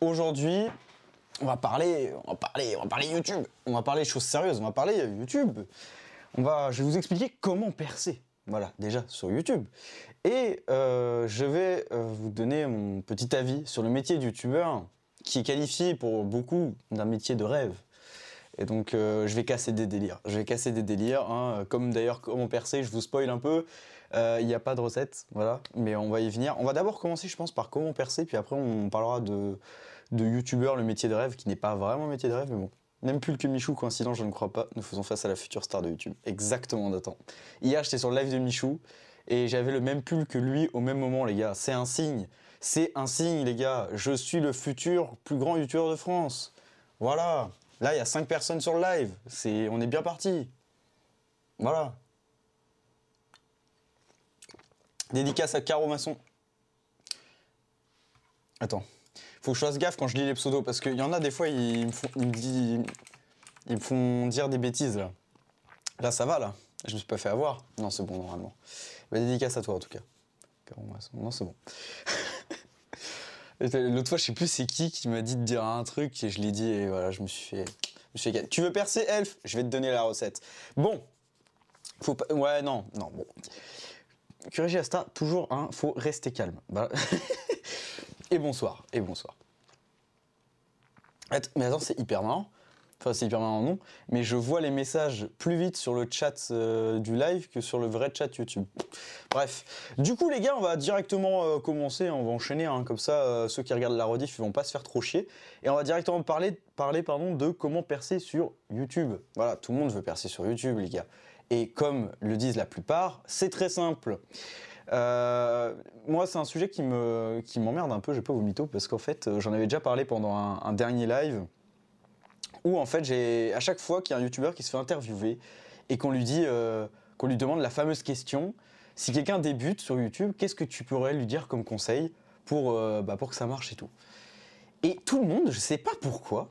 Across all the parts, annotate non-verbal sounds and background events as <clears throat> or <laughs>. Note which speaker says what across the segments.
Speaker 1: aujourd'hui, on va parler, on va parler, on va parler YouTube. On va parler choses sérieuses. On va parler YouTube. On va, je vais vous expliquer comment percer. Voilà, déjà sur YouTube. Et euh, je vais euh, vous donner mon petit avis sur le métier de YouTubeur, qui est qualifié pour beaucoup d'un métier de rêve. Et donc, euh, je vais casser des délires. Je vais casser des délires. hein. Comme d'ailleurs, comment percer, je vous spoil un peu. Il n'y a pas de recette, voilà. Mais on va y venir. On va d'abord commencer, je pense, par comment percer. Puis après, on parlera de, de YouTubeur, le métier de rêve, qui n'est pas vraiment métier de rêve, mais bon. Même plus que Michou, coïncident, je ne crois pas. Nous faisons face à la future star de YouTube. Exactement, Nathan. Hier, j'étais sur le live de Michou et j'avais le même pull que lui au même moment, les gars. C'est un signe. C'est un signe, les gars. Je suis le futur plus grand youtubeur de France. Voilà. Là, il y a 5 personnes sur le live. C'est, on est bien parti. Voilà. Dédicace à Caro Masson. Attends. Faut que je fasse gaffe quand je lis les pseudos parce qu'il y en a des fois, ils me font, ils me ils me font dire des bêtises là. Ça va là. Je me suis pas fait avoir. Non, c'est bon normalement. Bah, dédicace à toi en tout cas. Non, c'est bon. <laughs> L'autre fois, je sais plus c'est qui qui m'a dit de dire un truc et je l'ai dit et voilà, je me suis fait. Tu veux percer Elf Je vais te donner la recette. Bon. Faut pas. Ouais, non, non, bon. Curigi Asta, toujours, hein, faut rester calme. Bah- <laughs> et bonsoir, et bonsoir. Mais attends, c'est hyper marrant. Enfin, c'est hyper marrant, non. Mais je vois les messages plus vite sur le chat euh, du live que sur le vrai chat YouTube. Bref. Du coup, les gars, on va directement euh, commencer. On va enchaîner. hein, comme ça, euh, ceux qui regardent la rediff, ils vont pas se faire trop chier. Et on va directement parler, parler pardon, de comment percer sur YouTube. Voilà, tout le monde veut percer sur YouTube, les gars. Et comme le disent la plupart, c'est très simple. Euh, moi, c'est un sujet qui me qui m'emmerde un peu, je pas vous mytho, parce qu'en fait, euh, j'en avais déjà parlé pendant un, dernier live, où en fait, j'ai à chaque fois qu'il y a un YouTuber qui se fait interviewer et qu'on lui dit, euh, qu'on lui demande la fameuse question, si quelqu'un débute sur YouTube, qu'est-ce que tu pourrais lui dire comme conseil pour, bah, pour que ça marche et tout? Et tout le monde, je sais pas pourquoi,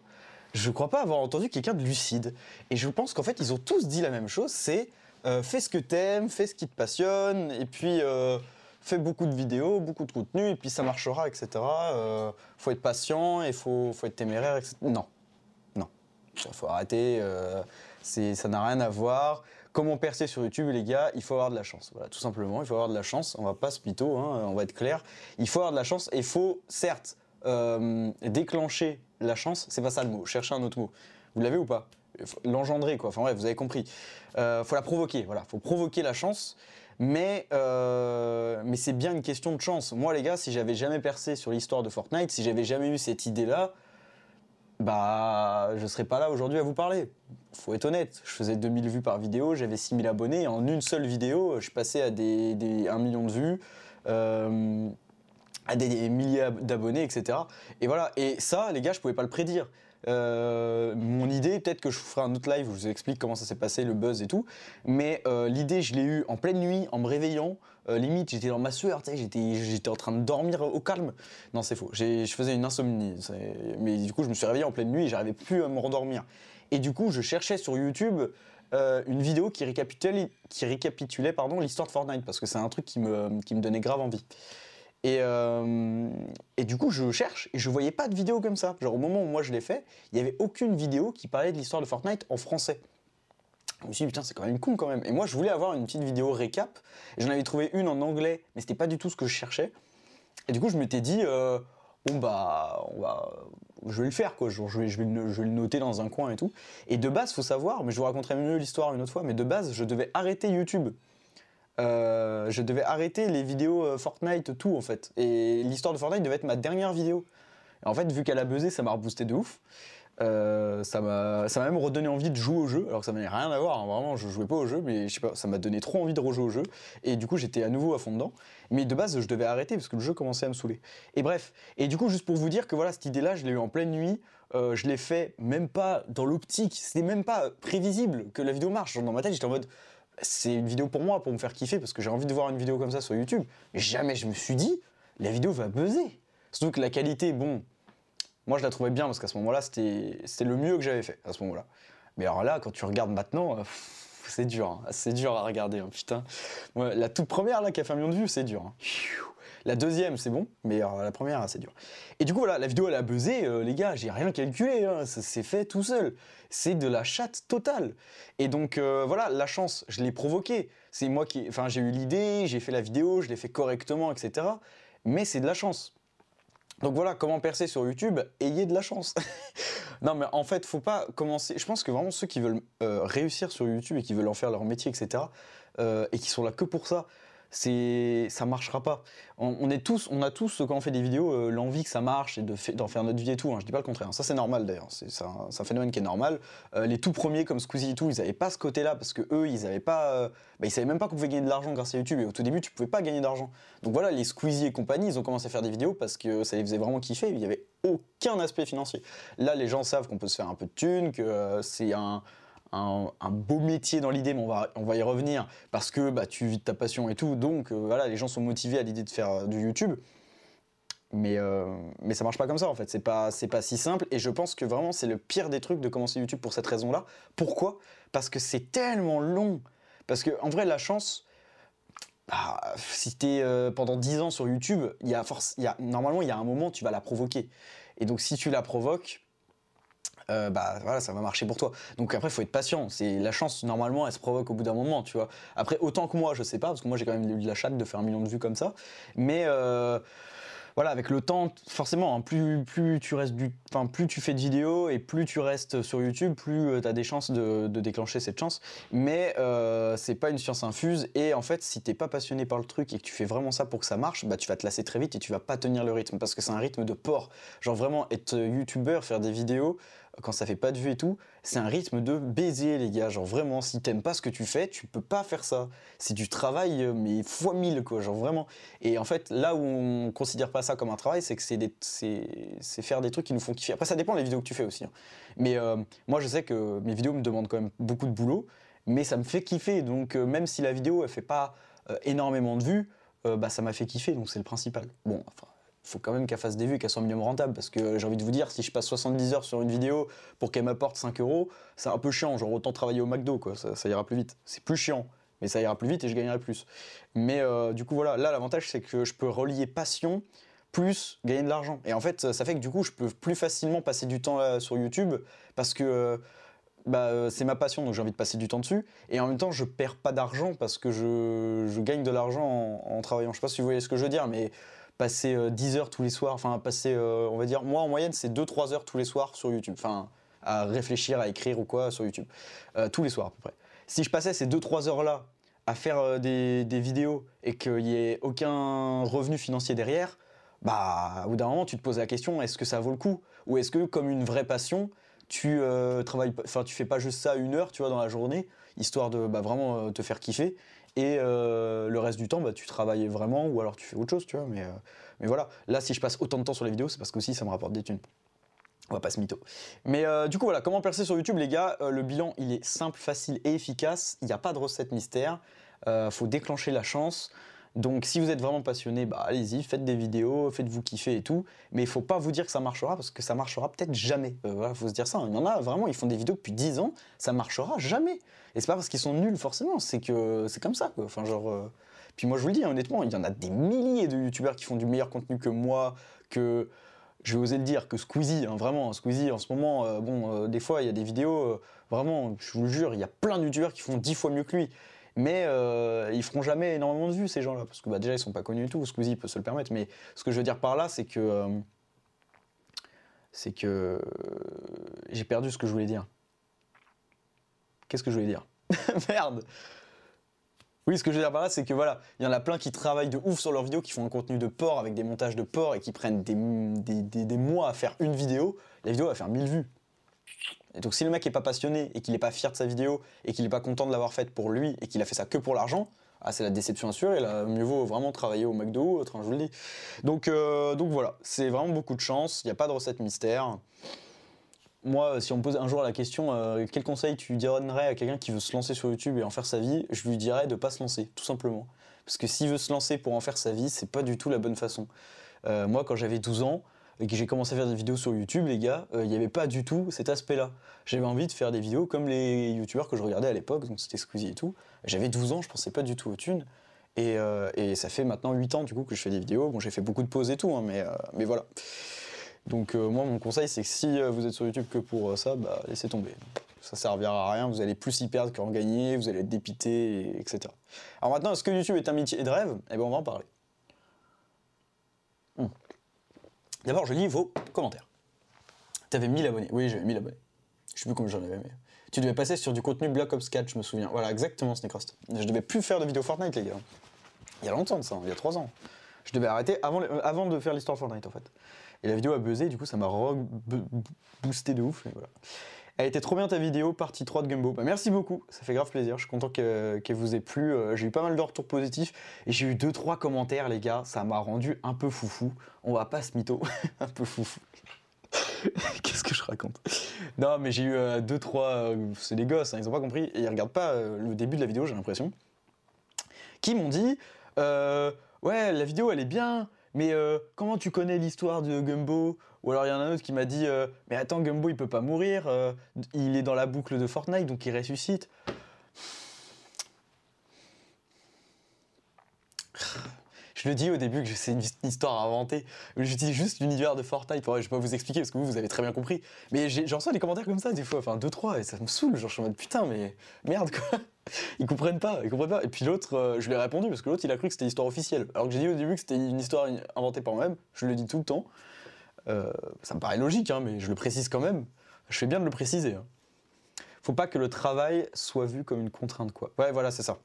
Speaker 1: je crois pas avoir entendu quelqu'un de lucide. Et je pense qu'en fait, ils ont tous dit la même chose, c'est euh, fais ce que t'aimes, fais ce qui te passionne, et puis euh, fais beaucoup de vidéos, beaucoup de contenu, et puis ça marchera, etc. Euh, faut être patient, et faut, être téméraire, etc. Non, non, faut arrêter, ça n'a rien à voir. Comment percer sur YouTube, les gars Il faut avoir de la chance. Voilà, tout simplement, il faut avoir de la chance. On va pas se mytho, hein, on va être clair. Il faut avoir de la chance, et il faut, certes, déclencher la chance, c'est pas ça le mot, chercher un autre mot. Vous l'avez ou pas? L'engendrer, quoi. Enfin, ouais, vous avez compris. Euh, faut la provoquer, voilà. Faut provoquer la chance. Mais, euh, mais c'est bien une question de chance. Moi, les gars, si j'avais jamais percé sur l'histoire de Fortnite, si j'avais jamais eu cette idée-là, bah, je serais pas là aujourd'hui à vous parler. Faut être honnête. Je faisais 2000 vues par vidéo, j'avais 6000 abonnés. En une seule vidéo, je passais à des, des 1 million de vues. euh, à des, des milliers d'abonnés, etc. Et voilà. Et ça, les gars, je pouvais pas le prédire. Euh, mon idée, peut-être que je vous ferai un autre live où je vous explique comment ça s'est passé, le buzz et tout. Mais euh, l'idée, je l'ai eue en pleine nuit, en me réveillant. Euh, limite, j'étais dans ma sueur, j'étais, en train de dormir au calme. Non, c'est faux. Je faisais une insomnie. Mais du coup, je me suis réveillé en pleine nuit et j'arrivais plus à me rendormir. Et du coup, je cherchais sur YouTube une vidéo qui récapitulait, l'histoire de Fortnite parce que c'est un truc qui me donnait grave envie. Et, euh, et du coup, je cherche et je voyais pas de vidéo comme ça. Genre, au moment où moi je l'ai fait, il y avait aucune vidéo qui parlait de l'histoire de Fortnite en français. Je me suis dit, putain, c'est quand même con quand même. Et moi, je voulais avoir une petite vidéo récap. J'en avais trouvé une en anglais, mais c'était pas du tout ce que je cherchais. Et du coup, je m'étais dit, euh, bon, bah, on va, je vais le faire, quoi. Je, vais, je, vais le, je vais le noter dans un coin et tout. Et de base, faut savoir, mais je vous raconterai mieux l'histoire une autre fois, mais de base, je devais arrêter YouTube. Euh, je devais arrêter les vidéos euh, Fortnite, tout en fait. Et l'histoire de Fortnite devait être ma dernière vidéo. En fait, vu qu'elle a buzzé, ça m'a reboosté de ouf. Euh, ça m'a même redonné envie de jouer au jeu, alors que ça n'avait rien à voir, hein, vraiment, je jouais pas au jeu, mais je sais pas, ça m'a donné trop envie de rejouer au jeu, et du coup j'étais à nouveau à fond dedans, mais de base je devais arrêter parce que le jeu commençait à me saouler. Et bref, et du coup juste pour vous dire que voilà, cette idée-là, je l'ai eu en pleine nuit, je l'ai fait même pas dans l'optique, c'était même pas prévisible que la vidéo marche, Genre, dans ma tête j'étais en mode, c'est une vidéo pour moi, pour me faire kiffer, parce que j'ai envie de voir une vidéo comme ça sur YouTube, mais jamais je me suis dit, la vidéo va buzzer. Surtout que la qualité, bon, moi, je la trouvais bien parce qu'à ce moment-là, c'était le mieux que j'avais fait à ce moment-là. Mais alors là, quand tu regardes maintenant, euh, c'est dur. hein. C'est dur à regarder, hein, putain. La toute première là qui a fait un million de vues, c'est dur. hein. La deuxième, c'est bon, mais euh, la première, c'est dur. Et du coup, voilà, la vidéo, elle a buzzé, euh, les gars, j'ai rien calculé, hein, ça s'est fait tout seul. C'est de la chatte totale. Et donc, euh, voilà, la chance, je l'ai provoquée. C'est moi qui. Enfin, j'ai eu l'idée, j'ai fait la vidéo, je l'ai fait correctement, etc. Mais c'est de la chance. Donc voilà, comment percer sur YouTube Ayez de la chance. <laughs> non, mais en fait, faut pas commencer. Je pense que vraiment ceux qui veulent réussir sur YouTube et qui veulent en faire leur métier, etc., et qui sont là que pour ça, c'est ça marchera pas. On, est tous, on a tous quand on fait des vidéos euh, l'envie que ça marche et de d'en faire notre vie et tout. Hein. Je dis pas le contraire. Ça c'est normal d'ailleurs. C'est un, phénomène qui est normal. Euh, les tout premiers comme Squeezie et tout, ils avaient pas ce côté-là parce que eux, ils avaient pas, euh, bah, ils savaient même pas qu'on pouvait gagner de l'argent grâce à YouTube. Et au tout début, tu pouvais pas gagner d'argent. Donc voilà, les Squeezie et compagnie, ils ont commencé à faire des vidéos parce que ça les faisait vraiment kiffer. Il y avait aucun aspect financier. Là, les gens savent qu'on peut se faire un peu de thunes, que c'est un un, beau métier dans l'idée, mais on va, on va y revenir, parce que bah, tu vis de ta passion et tout, donc euh, voilà, les gens sont motivés à l'idée de faire euh, du YouTube. Mais, euh, mais ça marche pas comme ça en fait, c'est pas, pas si simple, et je pense que vraiment c'est le pire des trucs de commencer YouTube pour cette raison-là. Pourquoi? Parce que c'est tellement long. Parce que en vrai, la chance, bah, si t'es es pendant 10 ans sur YouTube, y a force, y a, normalement il y a un moment tu vas la provoquer. Et donc si tu la provoques, euh, bah voilà, ça va marcher pour toi. Donc après, il faut être patient. C'est la chance normalement, elle se provoque au bout d'un moment, tu vois. Après, autant que moi, je sais pas, parce que moi j'ai quand même eu de la chatte de faire un million de vues comme ça, mais euh, voilà, avec le temps, forcément, hein, plus, plus tu restes du, enfin, plus tu fais de vidéos et plus tu restes sur YouTube, plus euh, tu as des chances de, déclencher cette chance. Mais euh, c'est pas une science infuse. Et en fait, si t'es pas passionné par le truc et que tu fais vraiment ça pour que ça marche, bah tu vas te lasser très vite et tu vas pas tenir le rythme parce que c'est un rythme de porc. Genre vraiment être youtubeur, faire des vidéos, quand ça fait pas de vues et tout, c'est un rythme de baiser, les gars. Genre vraiment, si t'aimes pas ce que tu fais, tu peux pas faire ça. C'est du travail, euh, mais fois mille, quoi. Genre vraiment. Et en fait, là où on considère pas ça comme un travail, c'est que c'est faire des trucs qui nous font kiffer. Après, ça dépend des vidéos que tu fais aussi. Hein. Mais euh, moi, je sais que mes vidéos me demandent quand même beaucoup de boulot, mais ça me fait kiffer. Donc, euh, même si la vidéo, elle fait pas énormément de vues, bah, ça m'a fait kiffer, donc c'est le principal. Bon, enfin, faut quand même qu'elle fasse des vues, qu'elle soit minimum rentable. Parce que j'ai envie de vous dire, si je passe 70 heures sur une vidéo pour qu'elle m'apporte 5 euros, c'est un peu chiant. Genre autant travailler au McDo, quoi. Ça, ira plus vite. C'est plus chiant, mais ça ira plus vite et je gagnerai plus. Mais euh, du coup, voilà. Là, l'avantage, c'est que je peux relier passion plus gagner de l'argent. Et en fait, ça fait que du coup, je peux plus facilement passer du temps sur YouTube parce que. Euh, bah, euh, c'est ma passion, donc j'ai envie de passer du temps dessus. Et en même temps, je perds pas d'argent parce que je, gagne de l'argent en, travaillant. Je sais pas si vous voyez ce que je veux dire, mais passer 10 euh, heures tous les soirs, enfin passer, euh, on va dire, moi en moyenne c'est 2-3 heures tous les soirs sur YouTube, enfin à réfléchir, à écrire ou quoi sur YouTube, euh, tous les soirs à peu près. Si je passais ces 2-3 heures là à faire des, vidéos et qu'il n'y ait aucun revenu financier derrière, bah au bout d'un moment tu te poses la question est-ce que ça vaut le coup? Ou est-ce que comme une vraie passion tu travailles, enfin tu fais pas juste ça une heure tu vois dans la journée histoire de bah, vraiment te faire kiffer et euh, le reste du temps, bah, tu travailles vraiment ou alors tu fais autre chose, tu vois. Mais, euh, mais voilà, là, si je passe autant de temps sur les vidéos, c'est parce qu'aussi ça me rapporte des thunes. On va pas se mytho. Mais euh, du coup, voilà, comment percer sur YouTube, les gars? Le bilan, il est simple, facile et efficace. Il n'y a pas de recette mystère. faut déclencher la chance. Donc si vous êtes vraiment passionné, bah allez-y, faites des vidéos, faites-vous kiffer et tout. Mais il faut pas vous dire que ça marchera parce que ça marchera peut-être jamais. Voilà, faut se dire ça. Il y en a vraiment, ils font des vidéos depuis 10 ans, ça marchera jamais. Et c'est pas parce qu'ils sont nuls forcément, c'est que c'est comme ça. Enfin genre. Euh, puis moi je vous le dis honnêtement, il y en a des milliers de youtubeurs qui font du meilleur contenu que moi, que je vais oser le dire, que Squeezie, hein, vraiment, Squeezie en ce moment, euh, bon, euh, des fois il y a des vidéos, vraiment, je vous le jure, il y a plein de youtubeurs qui font 10 fois mieux que lui. Mais ils feront jamais énormément de vues ces gens-là, parce que bah, déjà ils sont pas connus du tout, Squeezie peut se le permettre. Mais ce que je veux dire par là, c'est que. c'est que. J'ai perdu ce que je voulais dire. Qu'est-ce que je voulais dire? <laughs> Merde oui, ce que je veux dire par là, c'est que voilà, il y en a plein qui travaillent de ouf sur leurs vidéos, qui font un contenu de porc avec des montages de porc et qui prennent des, des, mois à faire une vidéo. La vidéo va faire 1000 vues. Et donc si le mec est pas passionné et qu'il est pas fier de sa vidéo et qu'il est pas content de l'avoir faite pour lui et qu'il a fait ça que pour l'argent, ah, c'est la déception assurée. Là, mieux vaut vraiment travailler au McDo ou autre, hein, je vous le dis. Donc, euh, donc voilà, c'est vraiment beaucoup de chance. Il n'y a pas de recette mystère moi, si on me pose un jour la question, euh, quel conseil tu donnerais à quelqu'un qui veut se lancer sur YouTube et en faire sa vie, je lui dirais de pas se lancer, tout simplement. Parce que s'il veut se lancer pour en faire sa vie, c'est pas du tout la bonne façon. Euh, moi, quand j'avais 12 ans et que j'ai commencé à faire des vidéos sur YouTube, les gars, euh, il n'y avait pas du tout cet aspect-là. J'avais envie de faire des vidéos comme les YouTubeurs que je regardais à l'époque, donc c'était Squeezie et tout. J'avais 12 ans, je pensais pas du tout aux thunes. Et, euh, ça fait maintenant 8 ans du coup que je fais des vidéos. Bon, j'ai fait beaucoup de pauses et tout, hein, mais, euh, mais voilà. Donc moi, mon conseil, c'est que si vous êtes sur YouTube que pour ça, bah, laissez tomber. Ça servira à rien, vous allez plus y perdre qu'en gagner, vous allez être dépité, et- etc. Alors maintenant, est-ce que YouTube est un métier de rêve? Eh bien, on va en parler. D'abord, je lis vos commentaires. T'avais 1000 abonnés. Oui, j'avais 1000 abonnés. Je sais plus combien j'en avais, mais... Tu devais passer sur du contenu Black Ops 4, je me souviens. Voilà, exactement, Snecrost. Je devais plus faire de vidéos Fortnite, les gars. Il y a longtemps de ça, hein, il y a 3 ans. Je devais arrêter euh, avant de faire l'histoire Fortnite, en fait. Et la vidéo a buzzé, du coup, ça m'a boosté de ouf. et voilà. Elle était trop bien ta vidéo, partie 3 de Gumbo. Bah, merci beaucoup, ça fait grave plaisir. Je suis content que- qu'elle vous ait plu. Euh, J'ai eu pas mal de retours positifs et j'ai eu 2-3 commentaires, les gars. Ça m'a rendu un peu foufou. On va pas se mytho, <laughs> un peu foufou. <laughs> Qu'est-ce que je raconte? Non, mais j'ai eu 2-3. c'est des gosses, hein, ils ont pas compris. Et ils regardent pas euh, le début de la vidéo, j'ai l'impression. Qui m'ont dit euh, Ouais, la vidéo elle est bien, mais euh, comment tu connais l'histoire de Gumbo? Ou alors il y en a un autre qui m'a dit euh, Mais attends, Gumbo il peut pas mourir, euh, il est dans la boucle de Fortnite donc il ressuscite. Je le dis au début que c'est une histoire inventée. Je dis juste l'univers de Fortnite. Ouais, je vais pas vous expliquer parce que vous, vous avez très bien compris. Mais j'en reçois des commentaires comme ça des fois, enfin deux trois, et ça me saoule. Genre je suis en mode putain, mais merde quoi. Ils comprennent pas, ils comprennent pas. Et puis l'autre, euh, je lui ai répondu parce que l'autre il a cru que c'était l'histoire officielle. Alors que j'ai dit au début que c'était une histoire inventée par moi-même. Je le dis tout le temps. Euh, ça me paraît logique, hein, mais je le précise quand même. Je fais bien de le préciser. hein. Faut pas que le travail soit vu comme une contrainte quoi. Ouais, voilà, c'est ça.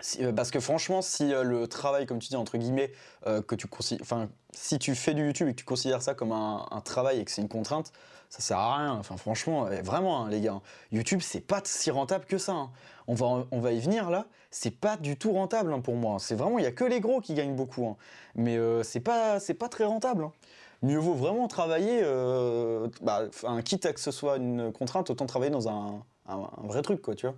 Speaker 1: Si- euh, parce que franchement, si euh, le travail, comme tu dis, entre guillemets, que tu enfin, si tu fais du YouTube et que tu considères ça comme un, travail et que c'est une contrainte, ça sert à rien. Enfin, franchement, euh, vraiment, hein, les gars, YouTube, c'est pas si rentable que ça. hein. On va, on va y venir là. C'est pas du tout rentable hein, pour moi. C'est vraiment, il y a que les gros qui gagnent beaucoup. hein. Mais euh, c'est pas, pas très rentable. Mieux vaut vraiment travailler, euh, bah, enfin, quitte à que ce soit une contrainte, autant travailler dans un, vrai truc, quoi, tu vois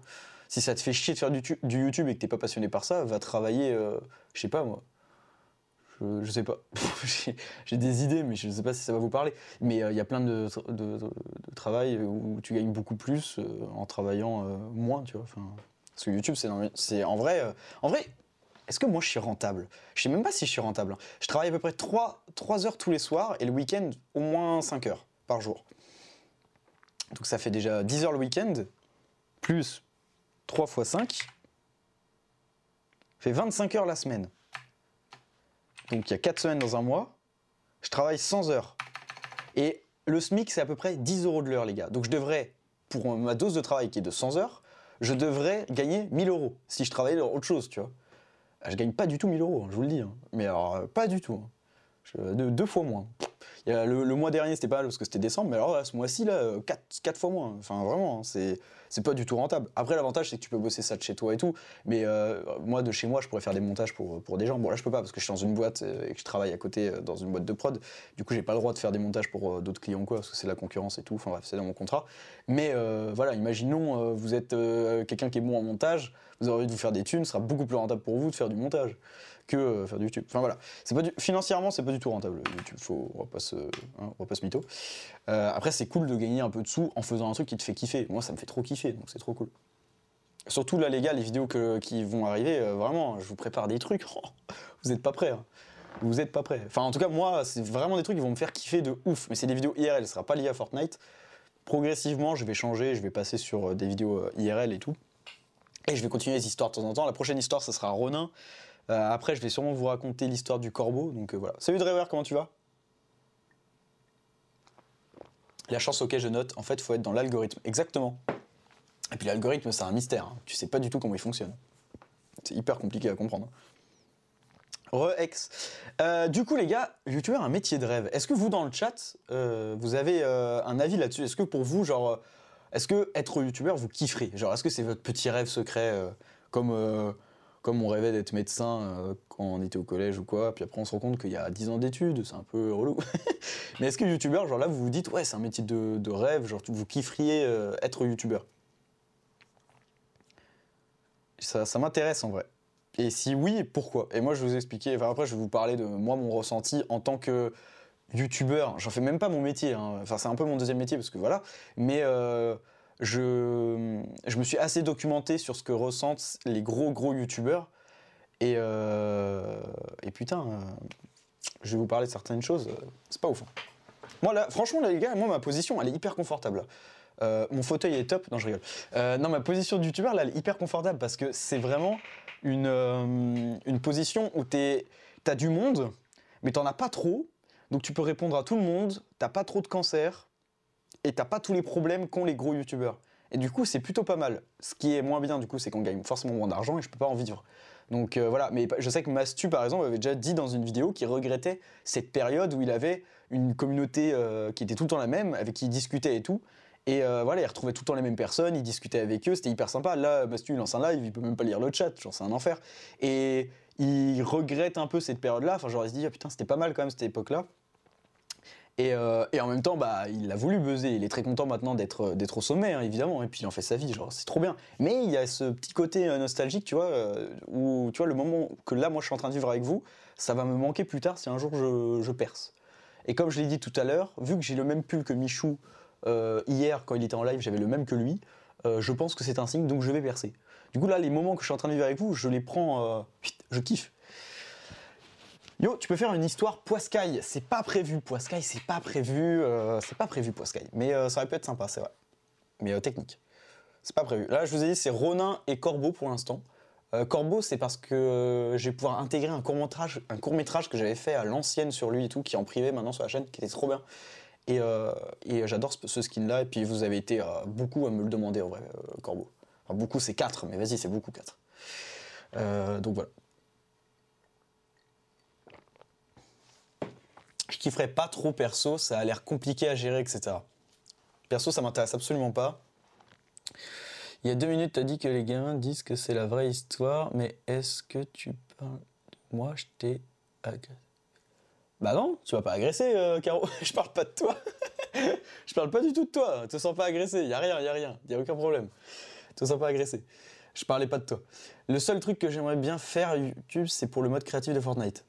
Speaker 1: si ça te fait chier de faire du, tu- du YouTube et que t'es pas passionné par ça, va travailler, euh, je sais pas moi. Je, sais pas. <laughs> J'ai- des idées, mais je sais pas si ça va vous parler. Mais il y a plein de, travail où tu gagnes beaucoup plus euh, en travaillant euh, moins, tu vois. Parce que YouTube, c'est en vrai. euh, en vrai, est-ce que moi je suis rentable? Je sais même pas si je suis rentable. hein. Je travaille à peu près 3, 3 heures tous les soirs et le week-end au moins 5 heures par jour. Donc ça fait déjà 10 heures le week-end, plus 3 fois 5 fait 25 heures la semaine. Donc il y a 4 semaines dans un mois, je travaille 100 heures. Et le SMIC, c'est à peu près 10 euros de l'heure, les gars. Donc je devrais, pour ma dose de travail qui est de 100 heures, je devrais gagner 1000 euros si je travaillais dans autre chose, tu vois. Je gagne pas du tout 1000 euros, hein, je vous le dis. hein. Mais alors, euh, pas du tout. hein. Deux, fois moins. Le, mois dernier, c'était pas parce que c'était décembre, mais alors ce mois-ci, là, euh, quatre, fois moins. Enfin, vraiment, c'est, pas du tout rentable. Après, l'avantage, c'est que tu peux bosser ça de chez toi et tout. Mais euh, moi, de chez moi, je pourrais faire des montages pour, pour des gens. Bon, là, je peux pas parce que je suis dans une boîte et que je travaille à côté dans une boîte de prod. Du coup, j'ai pas le droit de faire des montages pour d'autres clients, quoi, parce que c'est la concurrence et tout. Enfin, bref, c'est dans mon contrat. Mais voilà, imaginons, vous êtes quelqu'un qui est bon en montage, vous avez envie de vous faire des thunes, ce sera beaucoup plus rentable pour vous de faire du montage que euh, faire du YouTube. Enfin voilà, c'est pas du... financièrement c'est pas du tout rentable YouTube. Faut, on va pas se, hein, on va pas se mytho. Euh, après c'est cool de gagner un peu de sous en faisant un truc qui te fait kiffer. Moi ça me fait trop kiffer, donc c'est trop cool. Surtout là les gars, les vidéos qui vont arriver, euh, vraiment, je vous prépare des trucs. <laughs> vous êtes pas prêts. hein. Vous êtes pas prêts. Enfin en tout cas moi c'est vraiment des trucs qui vont me faire kiffer de ouf. Mais c'est des vidéos IRL, ce sera pas lié à Fortnite. Progressivement je vais changer, je vais passer sur des vidéos IRL et tout. Et je vais continuer les histoires de temps en temps. La prochaine histoire, ça sera Ronin. Euh, après, je vais sûrement vous raconter l'histoire du corbeau. Donc euh, voilà. Salut Driver, comment tu vas? La chance auquel je note, en fait, il faut être dans l'algorithme. Exactement. Et puis l'algorithme, c'est un mystère. hein. Tu sais pas du tout comment il fonctionne. C'est hyper compliqué à comprendre. Re-ex. Euh, du coup, les gars, youtubeur, un métier de rêve. Est-ce que vous, dans le chat, vous avez un avis là-dessus? Est-ce que pour vous, genre, est-ce que être youtubeur, vous kifferez? Genre, est-ce que c'est votre petit rêve secret euh, comme, euh, comme on rêvait d'être médecin euh, quand on était au collège ou quoi Puis après, on se rend compte qu'il y a 10 ans d'études, c'est un peu relou. <laughs> Mais est-ce que youtubeur, genre là, vous vous dites, ouais, c'est un métier de, rêve, genre, vous kifferiez être youtubeur? Ça, ça m'intéresse en vrai. Et si oui, pourquoi? Et moi, je vais vous expliquer. Enfin, après, je vais vous parler de moi, mon ressenti en tant que youtubeur. J'en fais même pas mon métier. hein. Enfin, c'est un peu mon deuxième métier parce que voilà. Mais euh, je, je me suis assez documenté sur ce que ressentent les gros, gros youtubeurs. Et, euh, et putain, euh, je vais vous parler de certaines choses, c'est pas ouf. hein. Moi là, franchement là les gars, moi ma position elle est hyper confortable. mon fauteuil est top, non je rigole. Non ma position de youtubeur là elle est hyper confortable parce que c'est vraiment une, une position où t'as du monde, mais t'en as pas trop, donc tu peux répondre à tout le monde, t'as pas trop de cancer, et t'as pas tous les problèmes qu'ont les gros youtubeurs. Et du coup, c'est plutôt pas mal. Ce qui est moins bien, du coup, c'est qu'on gagne forcément moins d'argent et je peux pas en vivre. Donc euh, voilà, mais je sais que Mastu, par exemple, avait déjà dit dans une vidéo qu'il regrettait cette période où il avait une communauté euh, qui était tout le temps la même, avec qui il discutait et tout. Et euh, voilà, il retrouvait tout le temps les mêmes personnes, il discutait avec eux, c'était hyper sympa. Là, Mastu, il lance un live, il peut même pas lire le chat, genre c'est un enfer. Et il regrette un peu cette période-là, enfin genre il se dit, ah, putain, c'était pas mal quand même cette époque-là. Et, euh, et en même temps, bah, il a voulu buzzer. Il est très content maintenant d'être d'être au sommet, hein, évidemment. Et puis il en fait sa vie, genre c'est trop bien. Mais il y a ce petit côté euh, nostalgique, tu vois, euh, où tu vois le moment que là, moi, je suis en train de vivre avec vous, ça va me manquer plus tard si un jour je, je perce. Et comme je l'ai dit tout à l'heure, vu que j'ai le même pull que Michou euh, hier quand il était en live, j'avais le même que lui. euh, je pense que c'est un signe, donc je vais percer. Du coup là, les moments que je suis en train de vivre avec vous, je les prends, euh, je kiffe. Yo, tu peux faire une histoire Poiscaille. C'est pas prévu, Poiscaille, c'est pas prévu. euh, c'est pas prévu, Poiscaille. Mais euh, ça aurait pu être sympa, c'est vrai. Mais euh, technique. C'est pas prévu. Là, je vous ai dit, c'est Ronin et Corbeau pour l'instant. Euh, Corbeau, c'est parce que vais pouvoir intégrer un court-métrage un court -métrage que j'avais fait à l'ancienne sur lui et tout, qui est en privé maintenant sur la chaîne, qui était trop bien. Et, j'adore ce, ce skin-là. Et puis, vous avez été beaucoup à me le demander, en vrai, Corbeau. Enfin, beaucoup, c'est 4, mais vas-y, c'est beaucoup 4. Euh, donc voilà. Je kifferais pas trop perso, ça a l'air compliqué à gérer, etc. Perso, ça m'intéresse absolument pas. Il y a deux minutes, tu as dit que les gamins disent que c'est la vraie histoire, mais est-ce que tu parles de moi? Je t'ai agressé. Bah non, tu m'as pas agressé, euh, Caro. <laughs> je parle pas de toi. <laughs> je parle pas du tout de toi. Te sens pas agressé. Y a rien, y a rien. Y a aucun problème. Te sens pas agressé. Je parlais pas de toi. Le seul truc que j'aimerais bien faire YouTube, c'est pour le mode créatif de Fortnite.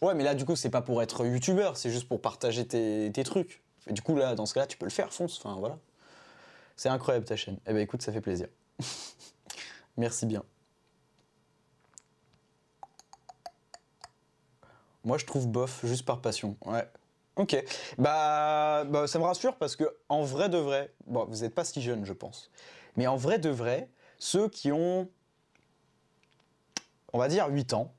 Speaker 1: Ouais, mais là, du coup, c'est pas pour être youtubeur, c'est juste pour partager tes, trucs. Et du coup, là, dans ce cas-là, tu peux le faire, fonce. Enfin, voilà. C'est incroyable ta chaîne. Eh ben, écoute, ça fait plaisir. <laughs> Merci bien. Moi, je trouve bof, juste par passion. Ouais. Ok. Bah, bah, ça me rassure parce que, en vrai de vrai, bon, vous n'êtes pas si jeune, je pense. Mais en vrai de vrai, ceux qui ont, on va dire, 8 ans,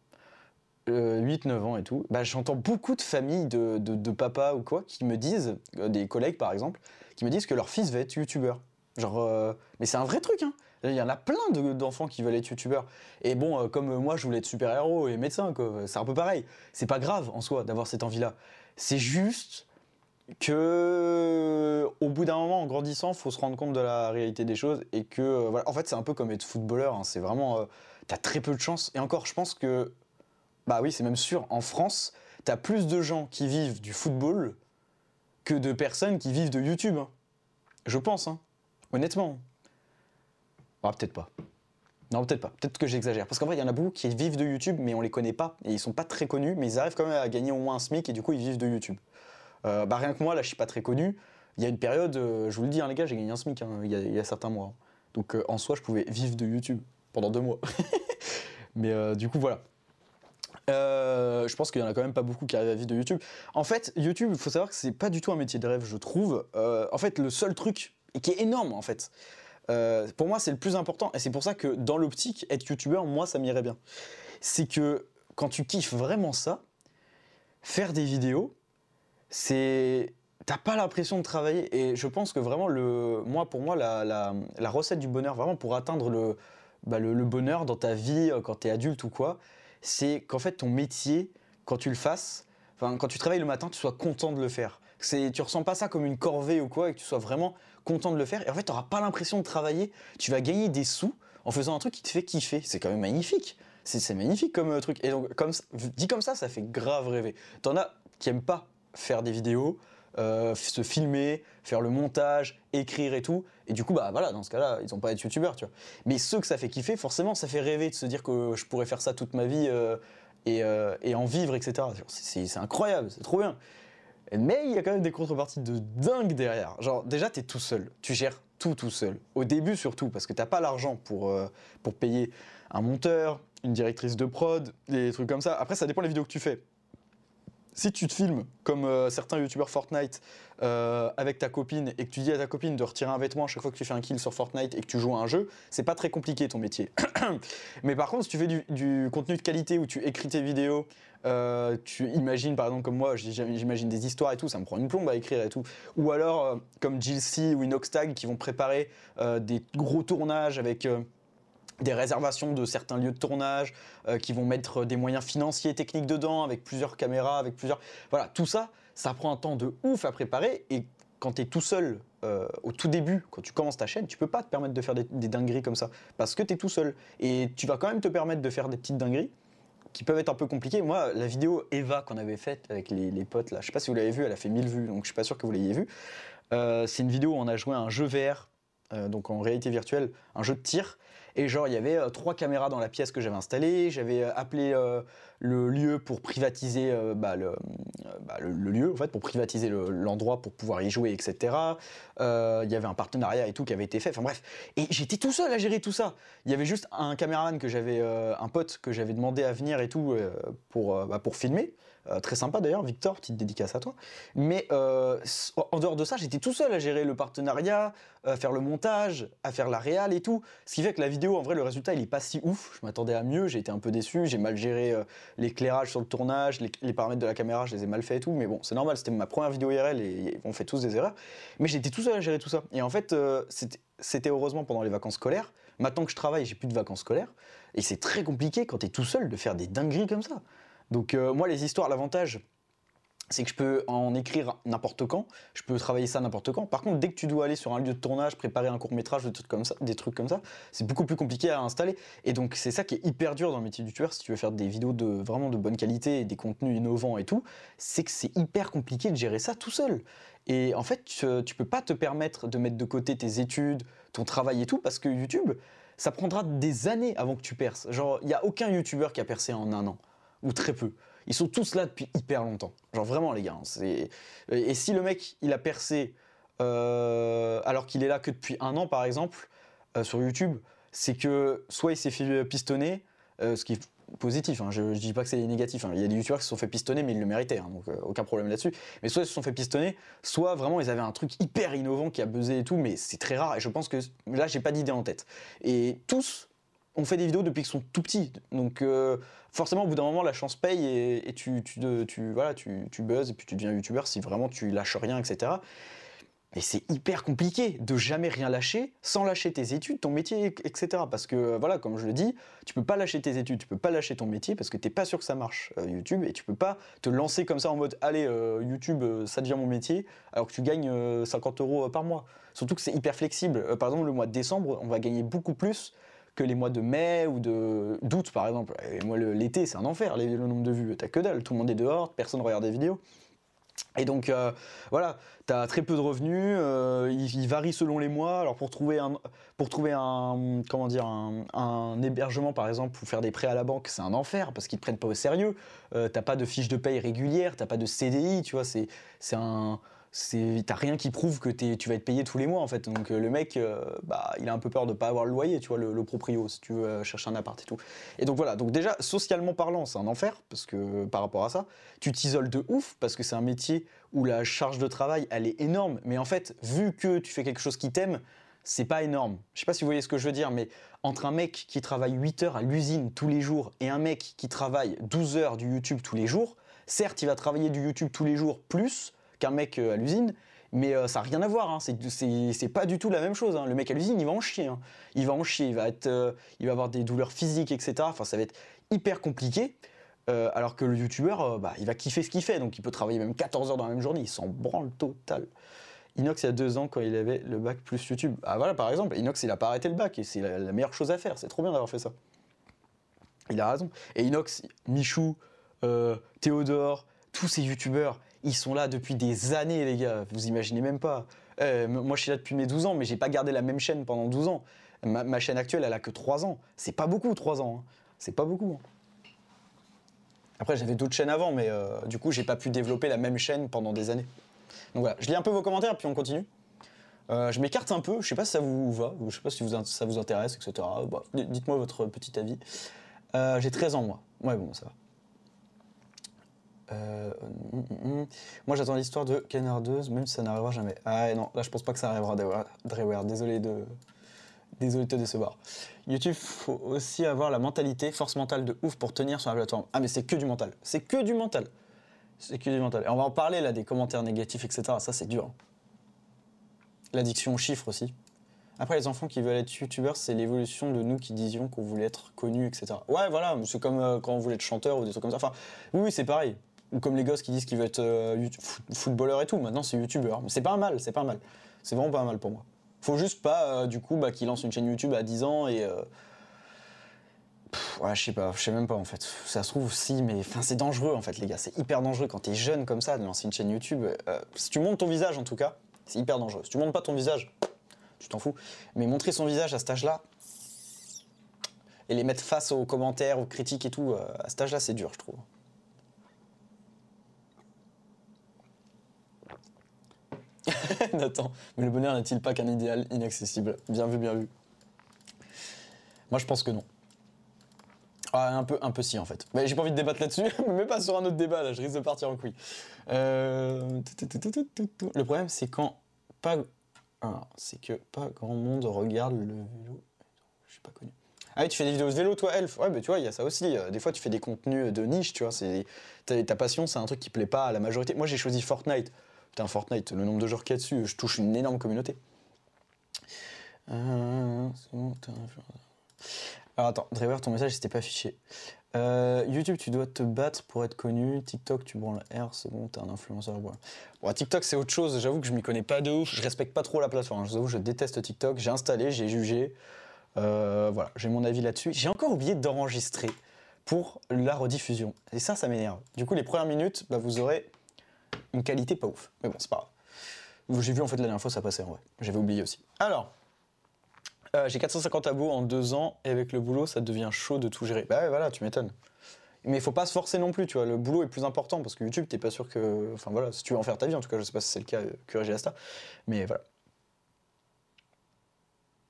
Speaker 1: 8-9 ans et tout, bah, j'entends beaucoup de familles de, de, de papas ou quoi qui me disent, euh, des collègues par exemple, qui me disent que leur fils va être youtubeur. Genre, euh, mais c'est un vrai truc, hein. Il y en a plein de- d'enfants qui veulent être youtubeurs. Et bon, euh, comme moi, je voulais être super-héros et médecin, quoi. C'est un peu pareil. C'est pas grave en soi d'avoir cette envie-là. C'est juste que, au bout d'un moment, en grandissant, faut se rendre compte de la réalité des choses et que, euh, voilà. En fait, c'est un peu comme être footballeur. hein. C'est vraiment, euh, t'as très peu de chance. Et encore, je pense que, bah oui, c'est même sûr. En France, t'as plus de gens qui vivent du football que de personnes qui vivent de YouTube. hein. Je pense, hein. honnêtement. Ah, peut-être pas. Non, peut-être pas. Peut-être que j'exagère. Parce qu'en vrai, il y en a beaucoup qui vivent de YouTube, mais on les connaît pas. Et ils sont pas très connus, mais ils arrivent quand même à gagner au moins un SMIC et du coup, ils vivent de YouTube. Euh, bah, rien que moi, là, je suis pas très connu. Il y a une période, euh, je vous le dis, hein, les gars, j'ai gagné un SMIC hein, il, y a, certains mois. Donc euh, en soi, je pouvais vivre de YouTube pendant deux mois. <laughs> mais du coup, voilà. Euh, je pense qu'il y en a quand même pas beaucoup qui arrivent à vivre de YouTube. En fait, YouTube, il faut savoir que c'est pas du tout un métier de rêve, je trouve. Euh, en fait, le seul truc, qui est énorme en fait, euh, pour moi, c'est le plus important, et c'est pour ça que dans l'optique, être youtubeur, moi, ça m'irait bien. C'est que quand tu kiffes vraiment ça, faire des vidéos, c'est. T'as pas l'impression de travailler, et je pense que vraiment, le, moi, pour moi, la, recette du bonheur, vraiment pour atteindre le, bah, le, bonheur dans ta vie, quand t'es adulte ou quoi, c'est qu'en fait, ton métier, quand tu le fasses, enfin, quand tu travailles le matin, tu sois content de le faire. C'est, tu ressens pas ça comme une corvée ou quoi, et que tu sois vraiment content de le faire. Et en fait, tu n'auras pas l'impression de travailler. Tu vas gagner des sous en faisant un truc qui te fait kiffer. C'est quand même magnifique. C'est, magnifique comme euh, truc. Et donc, comme, dit comme ça, ça fait grave rêver. T'en as qui aiment pas faire des vidéos, euh, se filmer, faire le montage, écrire et tout. Et du coup, bah voilà, dans ce cas-là, ils ont pas à être youtubeurs, tu vois. Mais ceux que ça fait kiffer, forcément, ça fait rêver de se dire que je pourrais faire ça toute ma vie euh, et, euh, et en vivre, etc. C'est, incroyable, c'est trop bien. Mais il y a quand même des contreparties de dingue derrière. Genre, déjà, t'es tout seul. Tu gères tout tout seul. Au début, surtout, parce que t'as pas l'argent pour, pour payer un monteur, une directrice de prod, des trucs comme ça. Après, ça dépend des vidéos que tu fais. Si tu te filmes comme euh, certains youtubeurs Fortnite euh, avec ta copine et que tu dis à ta copine de retirer un vêtement chaque fois que tu fais un kill sur Fortnite et que tu joues à un jeu, c'est pas très compliqué ton métier. <clears throat> Mais par contre, si tu fais du, contenu de qualité où tu écris tes vidéos, euh, tu imagines par exemple comme moi, j'imagine des histoires et tout, ça me prend une plombe à écrire et tout. Ou alors comme Jill C ou Inoxtag qui vont préparer des gros tournages avec des réservations de certains lieux de tournage, euh, qui vont mettre des moyens financiers et techniques dedans, avec plusieurs caméras, avec plusieurs... Voilà, tout ça, ça prend un temps de ouf à préparer, et quand tu es tout seul euh, au tout début, quand tu commences ta chaîne, tu peux pas te permettre de faire des, dingueries comme ça, parce que tu es tout seul. Et tu vas quand même te permettre de faire des petites dingueries, qui peuvent être un peu compliquées. Moi, la vidéo Eva qu'on avait faite avec les, les potes, là, je sais pas si vous l'avez vue, elle a fait 1000 vues, donc je suis pas sûr que vous l'ayez vue. Euh, c'est une vidéo où on a joué à un jeu VR, euh, donc en réalité virtuelle, un jeu de tir. Et genre, il y avait euh, trois caméras dans la pièce que j'avais installée. J'avais euh, appelé euh, le lieu pour privatiser bah, bah, le- lieu, en fait, pour privatiser le- l'endroit pour pouvoir y jouer, etc. Il y avait un partenariat et tout qui avait été fait. Enfin bref. Et j'étais tout seul à gérer tout ça. Il y avait juste un caméraman que j'avais, un pote que j'avais demandé à venir et tout pour, bah, pour filmer. Euh, très sympa d'ailleurs, Victor, petite dédicace à toi. Mais euh, en dehors de ça, j'étais tout seul à gérer le partenariat, à faire le montage, à faire la réal et tout. Ce qui fait que la vidéo, en vrai, le résultat, il est pas si ouf. Je m'attendais à mieux, j'ai été un peu déçu, j'ai mal géré euh, l'éclairage sur le tournage, les, paramètres de la caméra, je les ai mal fait et tout. Mais bon, c'est normal, c'était ma première vidéo IRL et on fait tous des erreurs. Mais j'étais tout seul à gérer tout ça. Et en fait, c'était- c'était heureusement pendant les vacances scolaires. Maintenant que je travaille, j'ai plus de vacances scolaires. Et c'est très compliqué quand tu es tout seul de faire des dingueries comme ça. Donc euh, moi, les histoires, l'avantage, c'est que je peux en écrire n'importe quand, je peux travailler ça n'importe quand. Par contre, dès que tu dois aller sur un lieu de tournage, préparer un court métrage, des trucs comme ça, c'est beaucoup plus compliqué à installer. Et donc c'est ça qui est hyper dur dans le métier du tueur, si tu veux faire des vidéos de vraiment de bonne qualité et des contenus innovants et tout, c'est que c'est hyper compliqué de gérer ça tout seul. Et en fait, tu, tu peux pas te permettre de mettre de côté tes études, ton travail et tout, parce que YouTube, ça prendra des années avant que tu perces. Genre, il y a aucun YouTuber qui a percé en un an, ou très peu. Ils sont tous là depuis hyper longtemps. Genre vraiment les gars. hein, Et si le mec il a percé euh, alors qu'il est là que depuis un an par exemple euh, sur YouTube, c'est que soit il s'est fait pistonner, euh, ce qui est positif. hein, je, je dis pas que c'est négatif. hein, Il y a des youtubeurs qui se sont fait pistonner mais ils le méritaient, donc aucun problème là-dessus. Mais soit ils se sont fait pistonner, soit vraiment ils avaient un truc hyper innovant qui a buzzé et tout, mais c'est très rare. Et je pense que là j'ai pas d'idée en tête. Et tous ont fait des vidéos depuis qu'ils sont tout petits. Donc euh, forcément, au bout d'un moment, la chance paye et, tu, tu, tu, voilà, tu, tu buzzes et puis tu deviens youtubeur si vraiment tu lâches rien, etc. Mais c'est hyper compliqué de jamais rien lâcher sans lâcher tes études, ton métier, etc. Parce que euh, voilà, comme je le dis, tu peux pas lâcher tes études, tu peux pas lâcher ton métier parce que t'es pas sûr que ça marche euh, YouTube et tu peux pas te lancer comme ça en mode allez YouTube, ça devient mon métier alors que tu gagnes euh, 50 euros par mois. Surtout que c'est hyper flexible. Par exemple, le mois de décembre, on va gagner beaucoup plus que les mois de mai ou de d'août par exemple. Et moi l'été c'est un enfer, le nombre de vues, t'as que dalle, tout le monde est dehors, personne regarde des vidéos. Et donc euh, voilà, tu as très peu de revenus, euh, ils, varient selon les mois. Alors pour trouver un, pour trouver un, comment dire, un, un hébergement par exemple, ou faire des prêts à la banque, c'est un enfer parce qu'ils te prennent pas au sérieux. Euh, t'as pas de fiche de paye régulière, t'as pas de CDI, tu vois, c'est un t'as rien qui prouve que tu vas être payé tous les mois en fait. Donc euh, le mec euh, bah il a un peu peur de pas avoir le loyer tu vois le, le proprio si tu veux euh, chercher un appart et tout. Et donc voilà. Donc déjà socialement parlant c'est un enfer parce que par rapport à ça tu t'isoles de ouf parce que c'est un métier où la charge de travail elle est énorme. Mais en fait vu que tu fais quelque chose qui t'aime c'est pas énorme. Je sais pas si vous voyez ce que je veux dire, mais entre un mec qui travaille 8 heures à l'usine tous les jours et un mec qui travaille 12 heures du YouTube tous les jours, certes, il va travailler du YouTube tous les jours plus qu'un mec euh, à l'usine, mais euh, ça n'a rien à voir. hein. C'est- pas du tout la même chose. hein. Le mec à l'usine, il va en chier. hein. Il va en chier, il va, être, euh, il va avoir des douleurs physiques, etc. Enfin, ça va être hyper compliqué. Alors que le youtubeur, bah, il va kiffer ce qu'il fait, donc il peut travailler même 14 heures dans la même journée, il s'en branle total. Inox, il y a deux ans, quand il avait le bac plus YouTube. Ah voilà, par exemple, Inox, il a pas arrêté le bac, et c'est la, la meilleure chose à faire. C'est trop bien d'avoir fait ça. Il a raison. Et Inox, Michou, Théodore, tous ces youtubeurs, ils sont là depuis des années, les gars. Vous imaginez même pas. Euh, moi, je suis là depuis mes 12 ans, mais j'ai pas gardé la même chaîne pendant 12 ans. Ma, chaîne actuelle, elle a que 3 ans. C'est pas beaucoup, 3 ans. hein. C'est pas beaucoup. hein. Après, j'avais d'autres chaînes avant, mais euh, du coup, j'ai pas pu développer la même chaîne pendant des années. Donc voilà, je lis un peu vos commentaires, puis on continue. Euh, je m'écarte un peu, je sais pas si ça vous va, je sais pas si ça vous intéresse, etc. Dites-moi votre petit avis. J'ai 13 ans, moi. Ouais, bon, ça va. Euh, hum, hum, hum. Moi, j'attends l'histoire de Canardeuse, même si ça n'arrivera jamais. Ah non, là, je pense pas que ça arrivera, Dreware. Désolé de, désolé de te décevoir. YouTube, faut aussi avoir la mentalité, force mentale de ouf pour tenir sur la plateforme. Ah, mais c'est que du mental. C'est que du mental. C'est que du mental. Et on va en parler là des commentaires négatifs, etc. Ça, c'est dur. L'addiction aux chiffres aussi. Après, les enfants qui veulent être youtubeurs, c'est l'évolution de nous qui disions qu'on voulait être connus, etc. Ouais, voilà, c'est comme euh, quand on voulait être chanteur ou des trucs comme ça. Enfin, oui c'est pareil. Ou comme les gosses qui disent qu'ils veulent être euh, footballeur et tout. Maintenant, c'est youtubeur. Mais c'est pas mal, c'est pas mal. C'est vraiment pas mal pour moi. Faut juste pas, euh, du coup, bah, qu'ils lancent une chaîne YouTube à 10 ans et. ouais, je sais pas, je sais même pas en fait. Ça se trouve, si, mais c'est dangereux en fait, les gars. C'est hyper dangereux quand t'es jeune comme ça de lancer une chaîne YouTube. si tu montes ton visage en tout cas, c'est hyper dangereux. Si tu montes pas ton visage, tu t'en fous. Mais montrer son visage à cet âge-là, et les mettre face aux commentaires, aux critiques et tout, euh, à cet âge-là, c'est dur, je trouve. <laughs> Nathan, mais le bonheur n'est-il pas qu'un idéal inaccessible? Bien vu, bien vu. Moi, je pense que non. Ah, un peu, un peu si en fait. Mais j'ai pas envie de débattre là-dessus, <laughs> mais pas sur un autre débat là, je risque de partir en couille. Euh, le problème, c'est quand pas c'est que pas grand monde regarde le vélo. Je suis pas connu. Ah oui, tu fais des vidéos de vélo, toi, Elf? Ouais, mais tu vois, il y a ça aussi. Des fois, tu fais des contenus de niche, tu vois. Ta passion, c'est un truc qui plaît pas à la majorité. Moi, j'ai choisi Fortnite. Putain, Fortnite, le nombre de joueurs qu'il y a dessus, je touche une énorme communauté. Euh, Alors attends, Driver, ton message, c'était pas affiché. Euh, YouTube, tu dois te battre pour être connu. TikTok, tu branles R, c'est bon, t'es un influenceur. Bon, TikTok, c'est autre chose. J'avoue que je m'y connais pas de ouf. Je respecte pas trop la plateforme. Je vous avoue, je déteste TikTok. J'ai installé, j'ai jugé. Euh, voilà, j'ai mon avis là-dessus. J'ai encore oublié d'enregistrer pour la rediffusion. Et ça, ça m'énerve. Du coup, les premières minutes, bah, vous aurez une qualité pas ouf. Mais bon, c'est pas grave. J'ai vu en fait la dernière fois, ça passait en vrai. J'avais oublié aussi. Alors, euh, j'ai 450 abos en deux ans et avec le boulot, ça devient chaud de tout gérer. Bah ouais, voilà, tu m'étonnes. Mais il faut pas se forcer non plus, tu vois. Le boulot est plus important parce que YouTube, t'es pas sûr que. Enfin voilà, si tu veux en faire ta vie, en tout cas, je sais pas si c'est le cas que Asta. Mais voilà.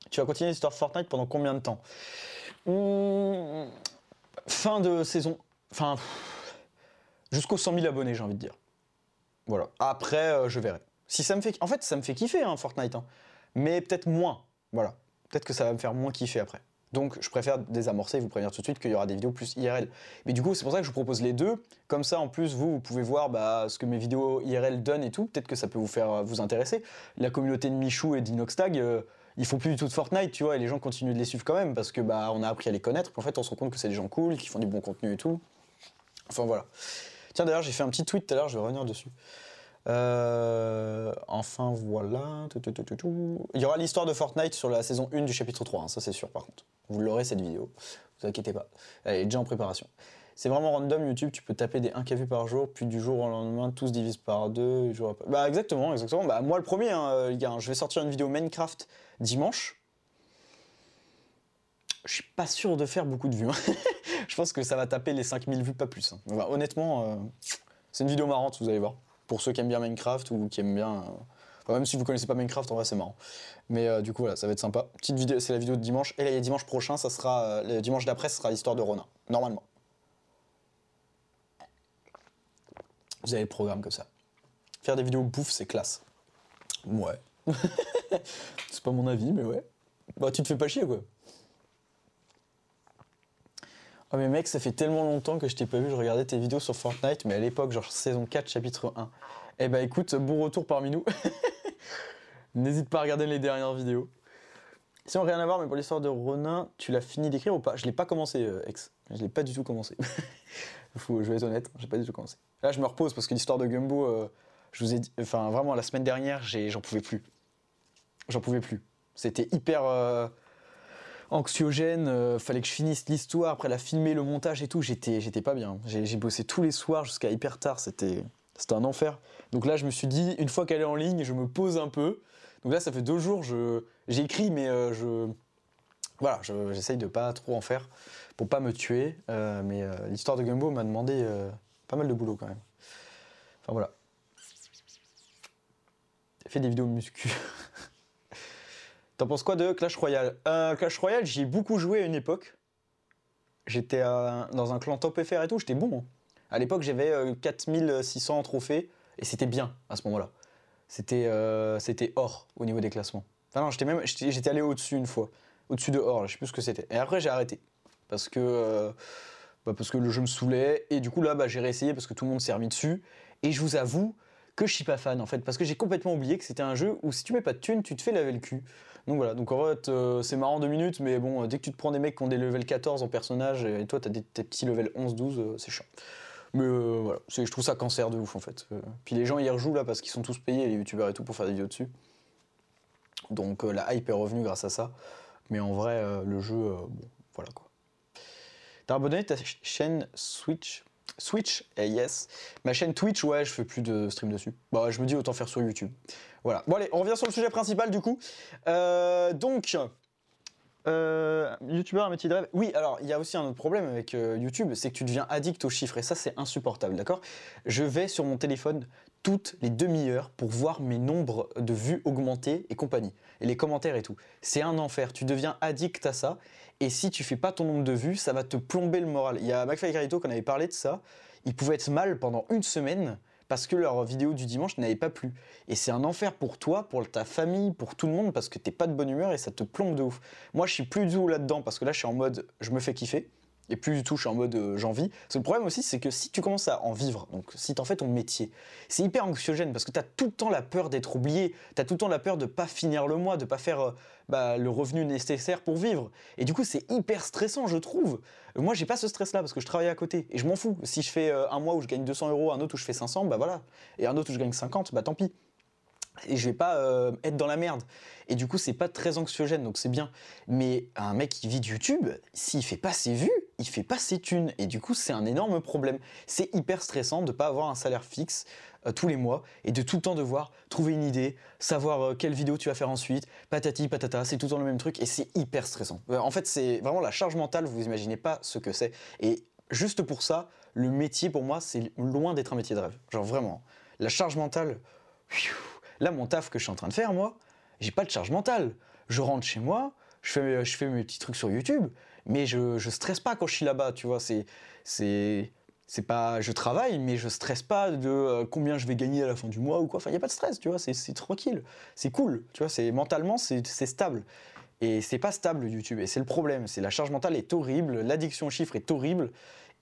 Speaker 1: Tu vas continuer l'histoire Fortnite pendant combien de temps? Hmm, Fin de saison. Enfin. Jusqu'aux 100 000 abonnés, j'ai envie de dire. Voilà. Après, euh, je verrai. Si ça me fait. En fait, ça me fait kiffer, hein, Fortnite. Hein. Mais peut-être moins. Voilà peut-être que ça va me faire moins kiffer après. Donc je préfère désamorcer et vous prévenir tout de suite qu'il y aura des vidéos plus IRL. Mais du coup, c'est pour ça que je vous propose les deux. Comme ça, en plus, vous, pouvez voir bah, ce que mes vidéos IRL donnent et tout. Peut-être que ça peut vous faire euh, vous intéresser. La communauté de Michou et d'Inoxtag, euh, ils font plus du tout de Fortnite, tu vois, et les gens continuent de les suivre quand même parce que bah on a appris à les connaître. en fait, on se rend compte que c'est des gens cool, qui font du bon contenu et tout. Enfin voilà. Tiens, d'ailleurs, j'ai fait un petit tweet tout à l'heure, je vais revenir dessus. Euh, enfin voilà. Il y aura l'histoire de Fortnite sur la saison 1 du chapitre 3, hein, ça c'est sûr par contre. Vous l'aurez cette vidéo, vous inquiétez pas. Elle est déjà en préparation. C'est vraiment random YouTube, tu peux taper des 1K vues par jour, puis du jour au lendemain, tout se divise par deux. Bah exactement, exactement. Bah moi le premier, hein, les gars, je vais sortir une vidéo Minecraft dimanche. Je suis pas sûr de faire beaucoup de vues. Hein. <laughs> je pense que ça va taper les 5000 vues, pas plus. honnêtement, euh, c'est une vidéo marrante, vous allez voir pour ceux qui aiment bien Minecraft ou qui aiment bien. Euh, même si vous connaissez pas Minecraft, en vrai, c'est marrant. Mais euh, du coup, voilà, ça va être sympa. Petite vidéo, c'est la vidéo de dimanche. Et là, dimanche prochain, ça sera. Le dimanche d'après, ce sera l'histoire de Ronin. Normalement. Vous avez le programme comme ça. Faire des vidéos bouffe, c'est classe. Ouais. <laughs> c'est pas mon avis, mais ouais. Bah, tu te fais pas chier, quoi. Oh mais mec, ça fait tellement longtemps que je t'ai pas vu, je regardais tes vidéos sur Fortnite, mais à l'époque, genre saison 4, chapitre 1. Eh bah écoute, bon retour parmi nous. <laughs> N'hésite pas à regarder les dernières vidéos. Si rien à voir, mais pour l'histoire de Ronin, tu l'as fini d'écrire ou pas? Je l'ai pas commencé, euh, ex. Je l'ai pas du tout commencé. <laughs> Faut, je vais être honnête, j'ai pas du tout commencé. Là, je me repose parce que l'histoire de Gumbo, euh, je vous ai dit, enfin vraiment, la semaine dernière, j'en pouvais plus. J'en pouvais plus. C'était hyper. Euh, anxiogène, euh, fallait que je finisse l'histoire, après la filmer, le montage et tout, j'étais, j'étais pas bien. J'ai, bossé tous les soirs jusqu'à hyper tard, c'était, c'était un enfer. Donc là, je me suis dit, une fois qu'elle est en ligne, je me pose un peu. Donc là, ça fait deux jours, je, j'ai écrit, mais euh, je, voilà, j'essaye de pas trop en faire pour pas me tuer. Euh, mais l'histoire de Gumbo m'a demandé pas mal de boulot quand même. Enfin voilà. Fait des vidéos muscu. <laughs> T'en penses quoi de Clash Royale? Euh, Clash Royale, j'y ai beaucoup joué à une époque. J'étais dans un clan top FR et tout, j'étais bon. Hein. À l'époque, j'avais 4600 trophées et c'était bien à ce moment-là. C'était c'était or au niveau des classements. Non, j'étais même j'étais allé au-dessus une fois, au-dessus de or, je sais plus ce que c'était. Et après, j'ai arrêté parce que bah, parce que le jeu me saoulait. Et du coup, là, bah, j'ai réessayé parce que tout le monde s'est remis dessus. Et je vous avoue que je suis pas fan en fait, parce que j'ai complètement oublié que c'était un jeu où si tu mets pas de thunes, tu te fais laver le cul. Donc voilà, donc en fait, euh, c'est marrant deux minutes, mais bon, dès que tu te prends des mecs qui ont des level 14 en personnage et toi t'as des tes petits level 11-12, euh, c'est chiant. Mais euh, voilà, je trouve ça cancer de ouf en fait. puis les gens y rejouent là parce qu'ils sont tous payés, les youtubeurs et tout, pour faire des vidéos dessus. Donc la hype est revenue grâce à ça. Mais en vrai, le jeu, bon, voilà quoi. T'as abonné ta chaîne Switch? Switch, et yes. Ma chaîne Twitch, ouais, je fais plus de stream dessus. Bah, je me dis autant faire sur YouTube. Voilà. Bon, allez, on revient sur le sujet principal du coup. Euh, donc, euh, YouTubeur, un métier de rêve. Oui, alors il y a aussi un autre problème avec euh, YouTube, c'est que tu deviens addict aux chiffres et ça c'est insupportable, d'accord? Je vais sur mon téléphone toutes les demi-heures pour voir mes nombres de vues augmenter et compagnie, et les commentaires et tout. C'est un enfer, tu deviens addict à ça et si tu fais pas ton nombre de vues, ça va te plomber le moral. Il y a McFly et Carito qu'on avait parlé de ça, ils pouvaient être mal pendant une semaine parce que leur vidéo du dimanche n'avait pas plu. Et c'est un enfer pour toi, pour ta famille, pour tout le monde, parce que t'es pas de bonne humeur et ça te plombe de ouf. Moi, je suis plus du tout là-dedans, parce que là, je suis en mode, je me fais kiffer. Et plus du tout, je suis en mode euh, j'en vis. Le problème aussi, c'est que si tu commences à en vivre, donc si tu en fais ton métier, c'est hyper anxiogène parce que tu as tout le temps la peur d'être oublié, tu as tout le temps la peur de pas finir le mois, de pas faire euh, bah, le revenu nécessaire pour vivre. Et du coup, c'est hyper stressant, je trouve. Moi, j'ai pas ce stress-là parce que je travaille à côté et je m'en fous. Si je fais euh, un mois où je gagne 200 euros, un autre où je fais 500, bah voilà. Et un autre où je gagne 50, bah tant pis et je vais pas euh, être dans la merde. Et du coup, c'est pas très anxiogène, donc c'est bien. Mais un mec qui vit de YouTube, s'il fait pas ses vues, il fait pas ses thunes. Et du coup, c'est un énorme problème. C'est hyper stressant de pas avoir un salaire fixe euh, tous les mois et de tout le temps devoir trouver une idée, savoir euh, quelle vidéo tu vas faire ensuite, patati patata, c'est tout le temps le même truc et c'est hyper stressant. en fait, c'est vraiment la charge mentale, vous imaginez pas ce que c'est. Et juste pour ça, le métier pour moi, c'est loin d'être un métier de rêve. Genre vraiment, la charge mentale. Là, mon taf que je suis en train de faire, moi, j'ai pas de charge mentale. Je rentre chez moi, je fais mes petits trucs sur YouTube, mais je, je stresse pas quand je suis là-bas, tu vois. C'est, c'est, c'est pas, je travaille, mais je stresse pas de euh, combien je vais gagner à la fin du mois ou quoi. Enfin, il y a pas de stress, tu vois. C'est, tranquille, c'est cool, tu vois. C'est mentalement, c'est, stable. Et c'est pas stable YouTube, et c'est le problème. C'est la charge mentale est horrible, l'addiction aux chiffres est horrible,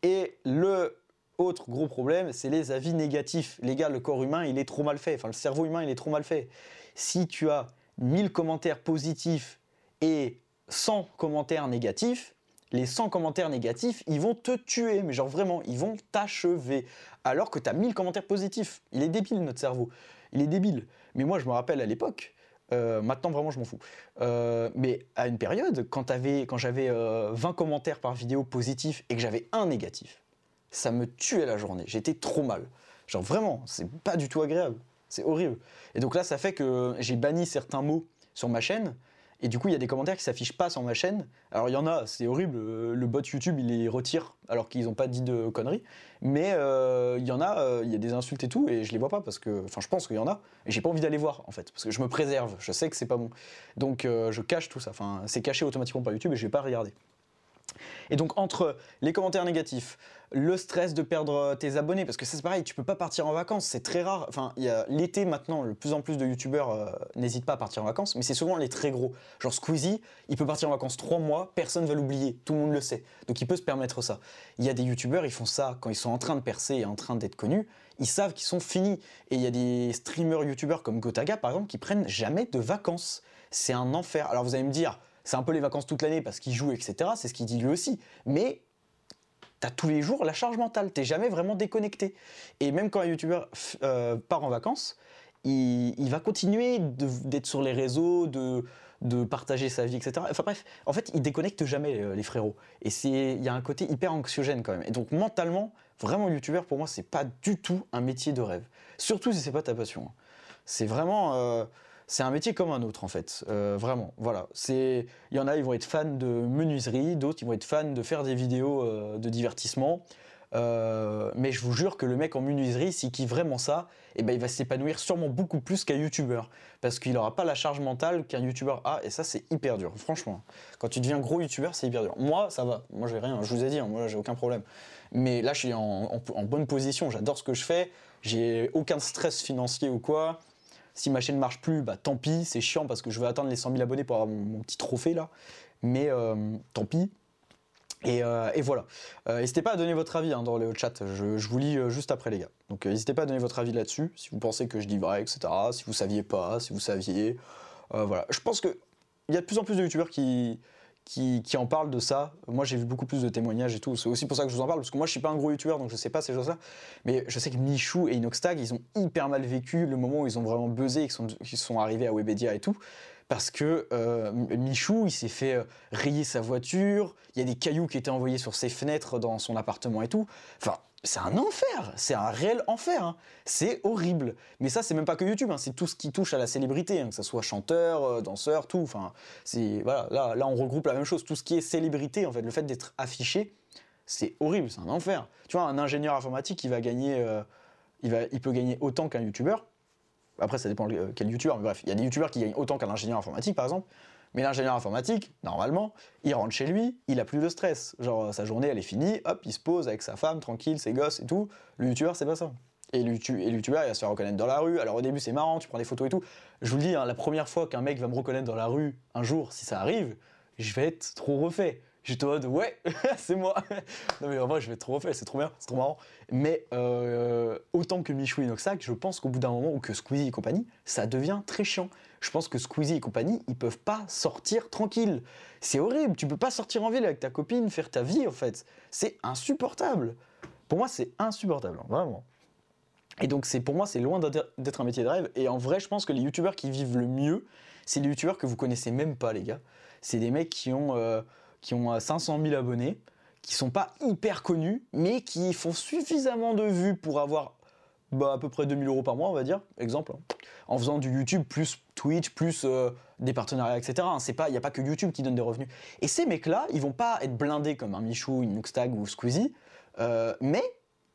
Speaker 1: et le autre gros problème, c'est les avis négatifs. Les gars, le corps humain, il est trop mal fait. Enfin, le cerveau humain, il est trop mal fait. Si tu as 1000 commentaires positifs et 100 commentaires négatifs, les 100 commentaires négatifs, ils vont te tuer. Mais genre vraiment, ils vont t'achever. Alors que tu as 1000 commentaires positifs. Il est débile, notre cerveau. Il est débile. Mais moi, je me rappelle à l'époque, euh, maintenant, vraiment, je m'en fous. Euh, mais à une période, quand, quand j'avais 20 euh, commentaires par vidéo positifs et que j'avais un négatif, ça me tuait la journée. J'étais trop mal. Genre vraiment, c'est pas du tout agréable. C'est horrible. Et donc là, ça fait que j'ai banni certains mots sur ma chaîne. Et du coup, il y a des commentaires qui s'affichent pas sur ma chaîne. Alors il y en a, c'est horrible. Le bot YouTube, il les retire alors qu'ils n'ont pas dit de conneries. Mais euh, il y en a, euh, il y a des insultes et tout, et je les vois pas parce que, enfin, je pense qu'il y en a, et j'ai pas envie d'aller voir en fait, parce que je me préserve. Je sais que c'est pas bon. Donc euh, je cache tout ça. Enfin, c'est caché automatiquement par YouTube et je vais pas regarder. Et donc entre les commentaires négatifs, le stress de perdre tes abonnés, parce que c'est pareil, tu peux pas partir en vacances, c'est très rare. Enfin, l'été maintenant, de plus en plus de youtubeurs euh, n'hésitent pas à partir en vacances, mais c'est souvent les très gros. Genre Squeezie, il peut partir en vacances trois mois, personne va l'oublier, tout le monde le sait. Donc il peut se permettre ça. Il y a des youtubeurs, ils font ça quand ils sont en train de percer et en train d'être connus, ils savent qu'ils sont finis. Et il y a des streamers youtubeurs comme Gotaga par exemple qui prennent jamais de vacances. C'est un enfer. Alors vous allez me dire, c'est un peu les vacances toute l'année parce qu'il joue, etc. C'est ce qu'il dit lui aussi. Mais t'as tous les jours la charge mentale. T'es jamais vraiment déconnecté. Et même quand un youtubeur euh, part en vacances, il, va continuer d'être sur les réseaux, de, partager sa vie, etc. Enfin bref, en fait, il déconnecte jamais euh, les frérots. Et il y a un côté hyper anxiogène quand même. Et donc mentalement, vraiment youtubeur pour moi, c'est pas du tout un métier de rêve. Surtout si c'est pas ta passion. C'est vraiment euh, c'est un métier comme un autre en fait, euh, vraiment. Voilà, c'est, il y en a, ils vont être fans de menuiserie, d'autres ils vont être fans de faire des vidéos euh, de divertissement. Euh, mais je vous jure que le mec en menuiserie, s'il kiffe vraiment ça, eh ben, il va s'épanouir sûrement beaucoup plus qu'un youtubeur. Parce qu'il n'aura pas la charge mentale qu'un youtubeur a, et ça c'est hyper dur, franchement. Quand tu deviens gros youtubeur, c'est hyper dur. Moi, ça va, moi j'ai rien, je vous ai dit, hein, moi j'ai aucun problème. Mais là, je suis en, bonne position, j'adore ce que je fais, j'ai aucun stress financier ou quoi. Si ma chaîne marche plus, bah tant pis, c'est chiant parce que je veux atteindre les 100 000 abonnés pour avoir mon, petit trophée là. Mais euh, tant pis, euh, et, voilà. Euh, n'hésitez pas à donner votre avis hein, dans le chat. Je, vous lis euh, juste après, les gars. Donc, n'hésitez pas à donner votre avis là-dessus. Si vous pensez que je dis vrai, etc. Si vous saviez pas, si vous saviez. voilà. Je pense qu'il y a de plus en plus de youtubeurs qui, qui, en parlent de ça. Moi, j'ai vu beaucoup plus de témoignages et tout. C'est aussi pour ça que je vous en parle, parce que moi, je suis pas un gros youtubeur, donc je sais pas ces choses-là. Mais je sais que Michou et Inoxtag, ils ont hyper mal vécu le moment où ils ont vraiment buzzé, qu'ils sont, arrivés à Webedia et tout parce que euh, Michou, il s'est fait euh, rayer sa voiture, il y a des cailloux qui étaient envoyés sur ses fenêtres dans son appartement et tout. Enfin, c'est un enfer, c'est un réel enfer, hein. c'est horrible. Mais ça, c'est même pas que YouTube, hein. c'est tout ce qui touche à la célébrité, hein, que ce soit chanteur, euh, danseur, tout. Enfin, là, là, on regroupe la même chose, tout ce qui est célébrité, en fait, le fait d'être affiché, c'est horrible, c'est un enfer. Tu vois, un ingénieur informatique, il va gagner, il, va, il peut gagner autant qu'un youtubeur, après, ça dépend euh, quel youtubeur, mais bref, il y a des youtubeurs qui gagnent autant qu'un ingénieur informatique, par exemple. Mais l'ingénieur informatique, normalement, il rentre chez lui, il a plus de stress. Genre, sa journée, elle est finie, hop, il se pose avec sa femme, tranquille, ses gosses et tout. Le youtubeur, c'est pas ça. Et le, youtubeur, il va se faire reconnaître dans la rue. Alors au début, c'est marrant, tu prends des photos et tout. Je vous le dis, hein, la première fois qu'un mec va me reconnaître dans la rue, un jour, si ça arrive, je vais être trop refait. J'étais en mode, ouais, <laughs> c'est moi. non, mais en vrai, je vais trop refait, c'est trop bien, c'est trop marrant. Mais euh, autant que Michou et Noxac, je pense qu'au bout d'un moment, ou que Squeezie et compagnie, ça devient très chiant. Je pense que Squeezie et compagnie, ils peuvent pas sortir tranquille. C'est horrible, tu peux pas sortir en ville avec ta copine, faire ta vie en fait. C'est insupportable. Pour moi, c'est insupportable, hein, vraiment. Et donc, pour moi, c'est loin d'être un métier de rêve. Et en vrai, je pense que les youtubeurs qui vivent le mieux, c'est les youtubeurs que vous connaissez même pas, les gars. C'est des mecs qui ont. Euh, qui ont 500 000 abonnés, qui sont pas hyper connus, mais qui font suffisamment de vues pour avoir bah, à peu près 2000 euros par mois, on va dire, exemple, hein. en faisant du YouTube plus Twitch plus euh, des partenariats, etc. Pas, il n'y a pas que YouTube qui donne des revenus. Et ces mecs-là, ils vont pas être blindés comme un Michou, une Nuxtag ou Squeezie, euh, mais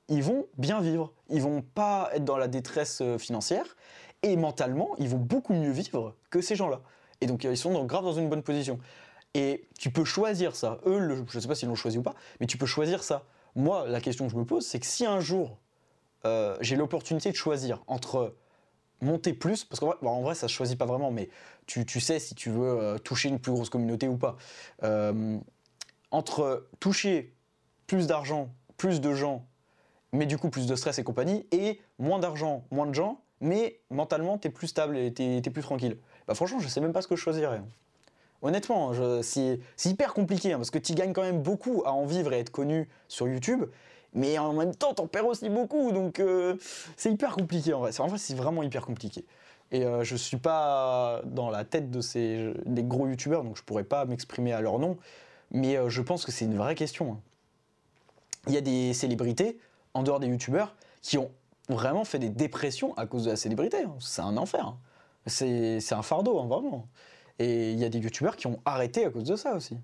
Speaker 1: ils vont bien vivre. Ils vont pas être dans la détresse euh, financière et mentalement, ils vont beaucoup mieux vivre que ces gens-là. Et donc, ils sont donc grave dans une bonne position. Et tu peux choisir ça. Eux, je ne sais pas s'ils l'ont choisi ou pas, mais tu peux choisir ça. Moi, la question que je me pose, c'est que si un jour j'ai l'opportunité de choisir entre monter plus, parce qu'en vrai, ça ne choisit pas vraiment, mais tu, sais si tu veux euh, toucher une plus grosse communauté ou pas. Euh, entre toucher plus d'argent, plus de gens, mais du coup plus de stress et compagnie, et moins d'argent, moins de gens, mais mentalement tu es plus stable et tu es, plus tranquille. Bah franchement, je sais même pas ce que je choisirais. Honnêtement, c'est hyper compliqué hein, parce que tu gagnes quand même beaucoup à en vivre et être connu sur YouTube. Mais en même temps, t'en perds aussi beaucoup, donc euh, c'est hyper compliqué en vrai. En vrai, c'est vraiment hyper compliqué. Et euh, je suis pas dans la tête de ces des gros youtubeurs, donc je pourrais pas m'exprimer à leur nom. Mais euh, je pense que c'est une vraie question. Hein. Il y a des célébrités, en dehors des youtubeurs, qui ont vraiment fait des dépressions à cause de la célébrité. Hein. C'est un enfer. C'est un fardeau, vraiment. Et il y a des youtubeurs qui ont arrêté à cause de ça aussi.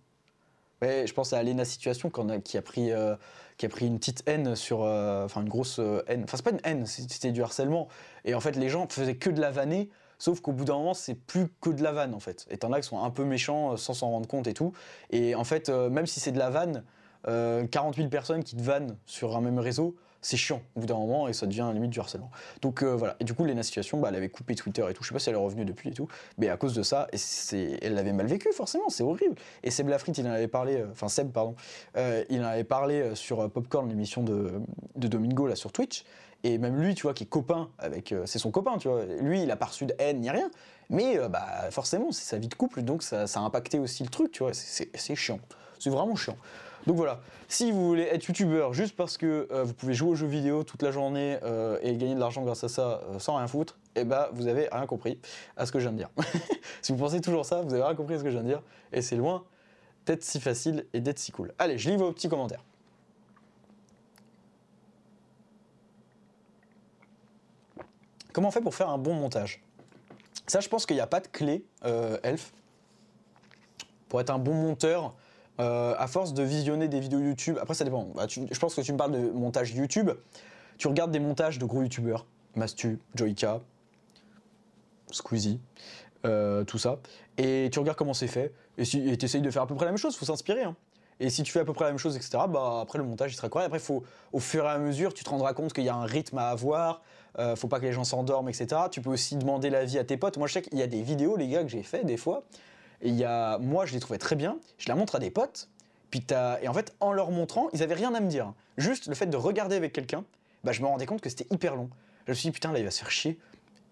Speaker 1: Je pense à Lena Situation qui a pris, euh, qui a pris une petite haine sur. Euh, enfin, une grosse euh, haine. Enfin, c'est pas une haine, c'était du harcèlement. Et en fait, les gens faisaient que de la vanner. Sauf qu'au bout d'un moment, c'est plus que de la vanne en fait. Et t'en as qui sont un peu méchants sans s'en rendre compte et tout. Et en fait, même si c'est de la vanne, 40 000 personnes qui te vannent sur un même réseau, c'est chiant au bout d'un moment et ça devient limite du harcèlement. Donc euh, voilà. Et du coup, Lena Situation, bah, elle avait coupé Twitter et tout. Je sais pas si elle est revenue depuis et tout. Mais à cause de ça, et elle l'avait mal vécu forcément. C'est horrible. Et Seb Lafrit, il en avait parlé. Euh, enfin Seb, pardon. Euh, il en avait parlé sur Popcorn, l'émission de, de Domingo là sur Twitch. Et même lui, tu vois, qui est copain avec. c'est son copain, tu vois. Lui, il a pas reçu de haine ni rien. Mais bah, forcément, c'est sa vie de couple, donc ça, ça, a impacté aussi le truc, tu vois. C'est chiant. C'est vraiment chiant. Donc voilà, si vous voulez être youtubeur juste parce que euh, vous pouvez jouer aux jeux vidéo toute la journée euh, et gagner de l'argent grâce à ça euh, sans rien foutre, eh ben vous avez rien compris à ce que je viens de dire. <laughs> si vous pensez toujours ça, vous avez rien compris à ce que je viens de dire et c'est loin d'être si facile et d'être si cool. Allez, je lis vos petits commentaires. Comment on fait pour faire un bon montage? Ça, je pense qu'il n'y a pas de clé, Elf. Pour être un bon monteur, euh, à force de visionner des vidéos YouTube, après ça dépend, bah, je pense que tu me parles de montage YouTube, tu regardes des montages de gros YouTubeurs, Mastu, Joyka, Squeezie, euh, tout ça, et tu regardes comment c'est fait, et tu essayes de faire à peu près la même chose, faut s'inspirer. hein. Et si tu fais à peu près la même chose, etc., bah, après le montage il sera correct. Après, faut, au fur et à mesure, tu te rendras compte qu'il y a un rythme à avoir, euh, faut pas que les gens s'endorment, etc. Tu peux aussi demander l'avis à tes potes. Moi, je sais qu'il y a des vidéos, les gars, que j'ai fait des fois, et y a, moi, je les trouvais très bien, je la montre à des potes, puis et en fait, en leur montrant, ils avaient rien à me dire. Juste le fait de regarder avec quelqu'un, bah, je me rendais compte que c'était hyper long. Je me suis dit, putain, là, il va se faire chier.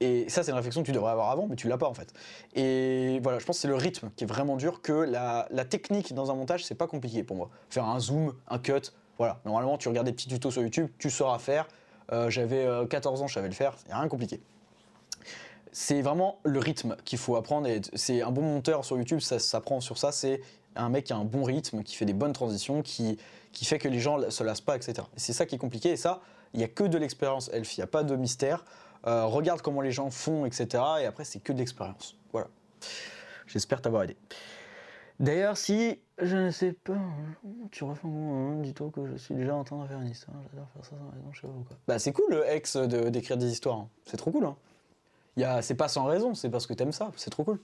Speaker 1: Et ça, c'est une réflexion que tu devrais avoir avant, mais tu l'as pas en fait. Et voilà, je pense que c'est le rythme qui est vraiment dur, que la, technique dans un montage, c'est pas compliqué pour moi. Faire un zoom, un cut, voilà. Normalement, tu regardes des petits tutos sur YouTube, tu sauras faire. Euh, J'avais euh, 14 ans, je savais le faire, a rien compliqué. C'est vraiment le rythme qu'il faut apprendre. C'est un bon monteur sur YouTube, ça s'apprend sur ça. C'est un mec qui a un bon rythme, qui fait des bonnes transitions, qui, qui fait que les gens se lassent pas, etc. Et c'est ça qui est compliqué. Et ça, il n'y a que de l'expérience, Elf. Il n'y a pas de mystère. Euh, regarde comment les gens font, etc. Et après, c'est que de l'expérience. Voilà. J'espère t'avoir aidé. D'ailleurs, si je ne sais pas, tu refais un moment, dis-toi que je suis déjà en train de faire une histoire. J'adore faire ça pas. Bah, c'est cool, le ex, de- d'écrire des histoires. hein. C'est trop cool. Hein. C'est pas sans raison, c'est parce que t'aimes ça. C'est trop cool.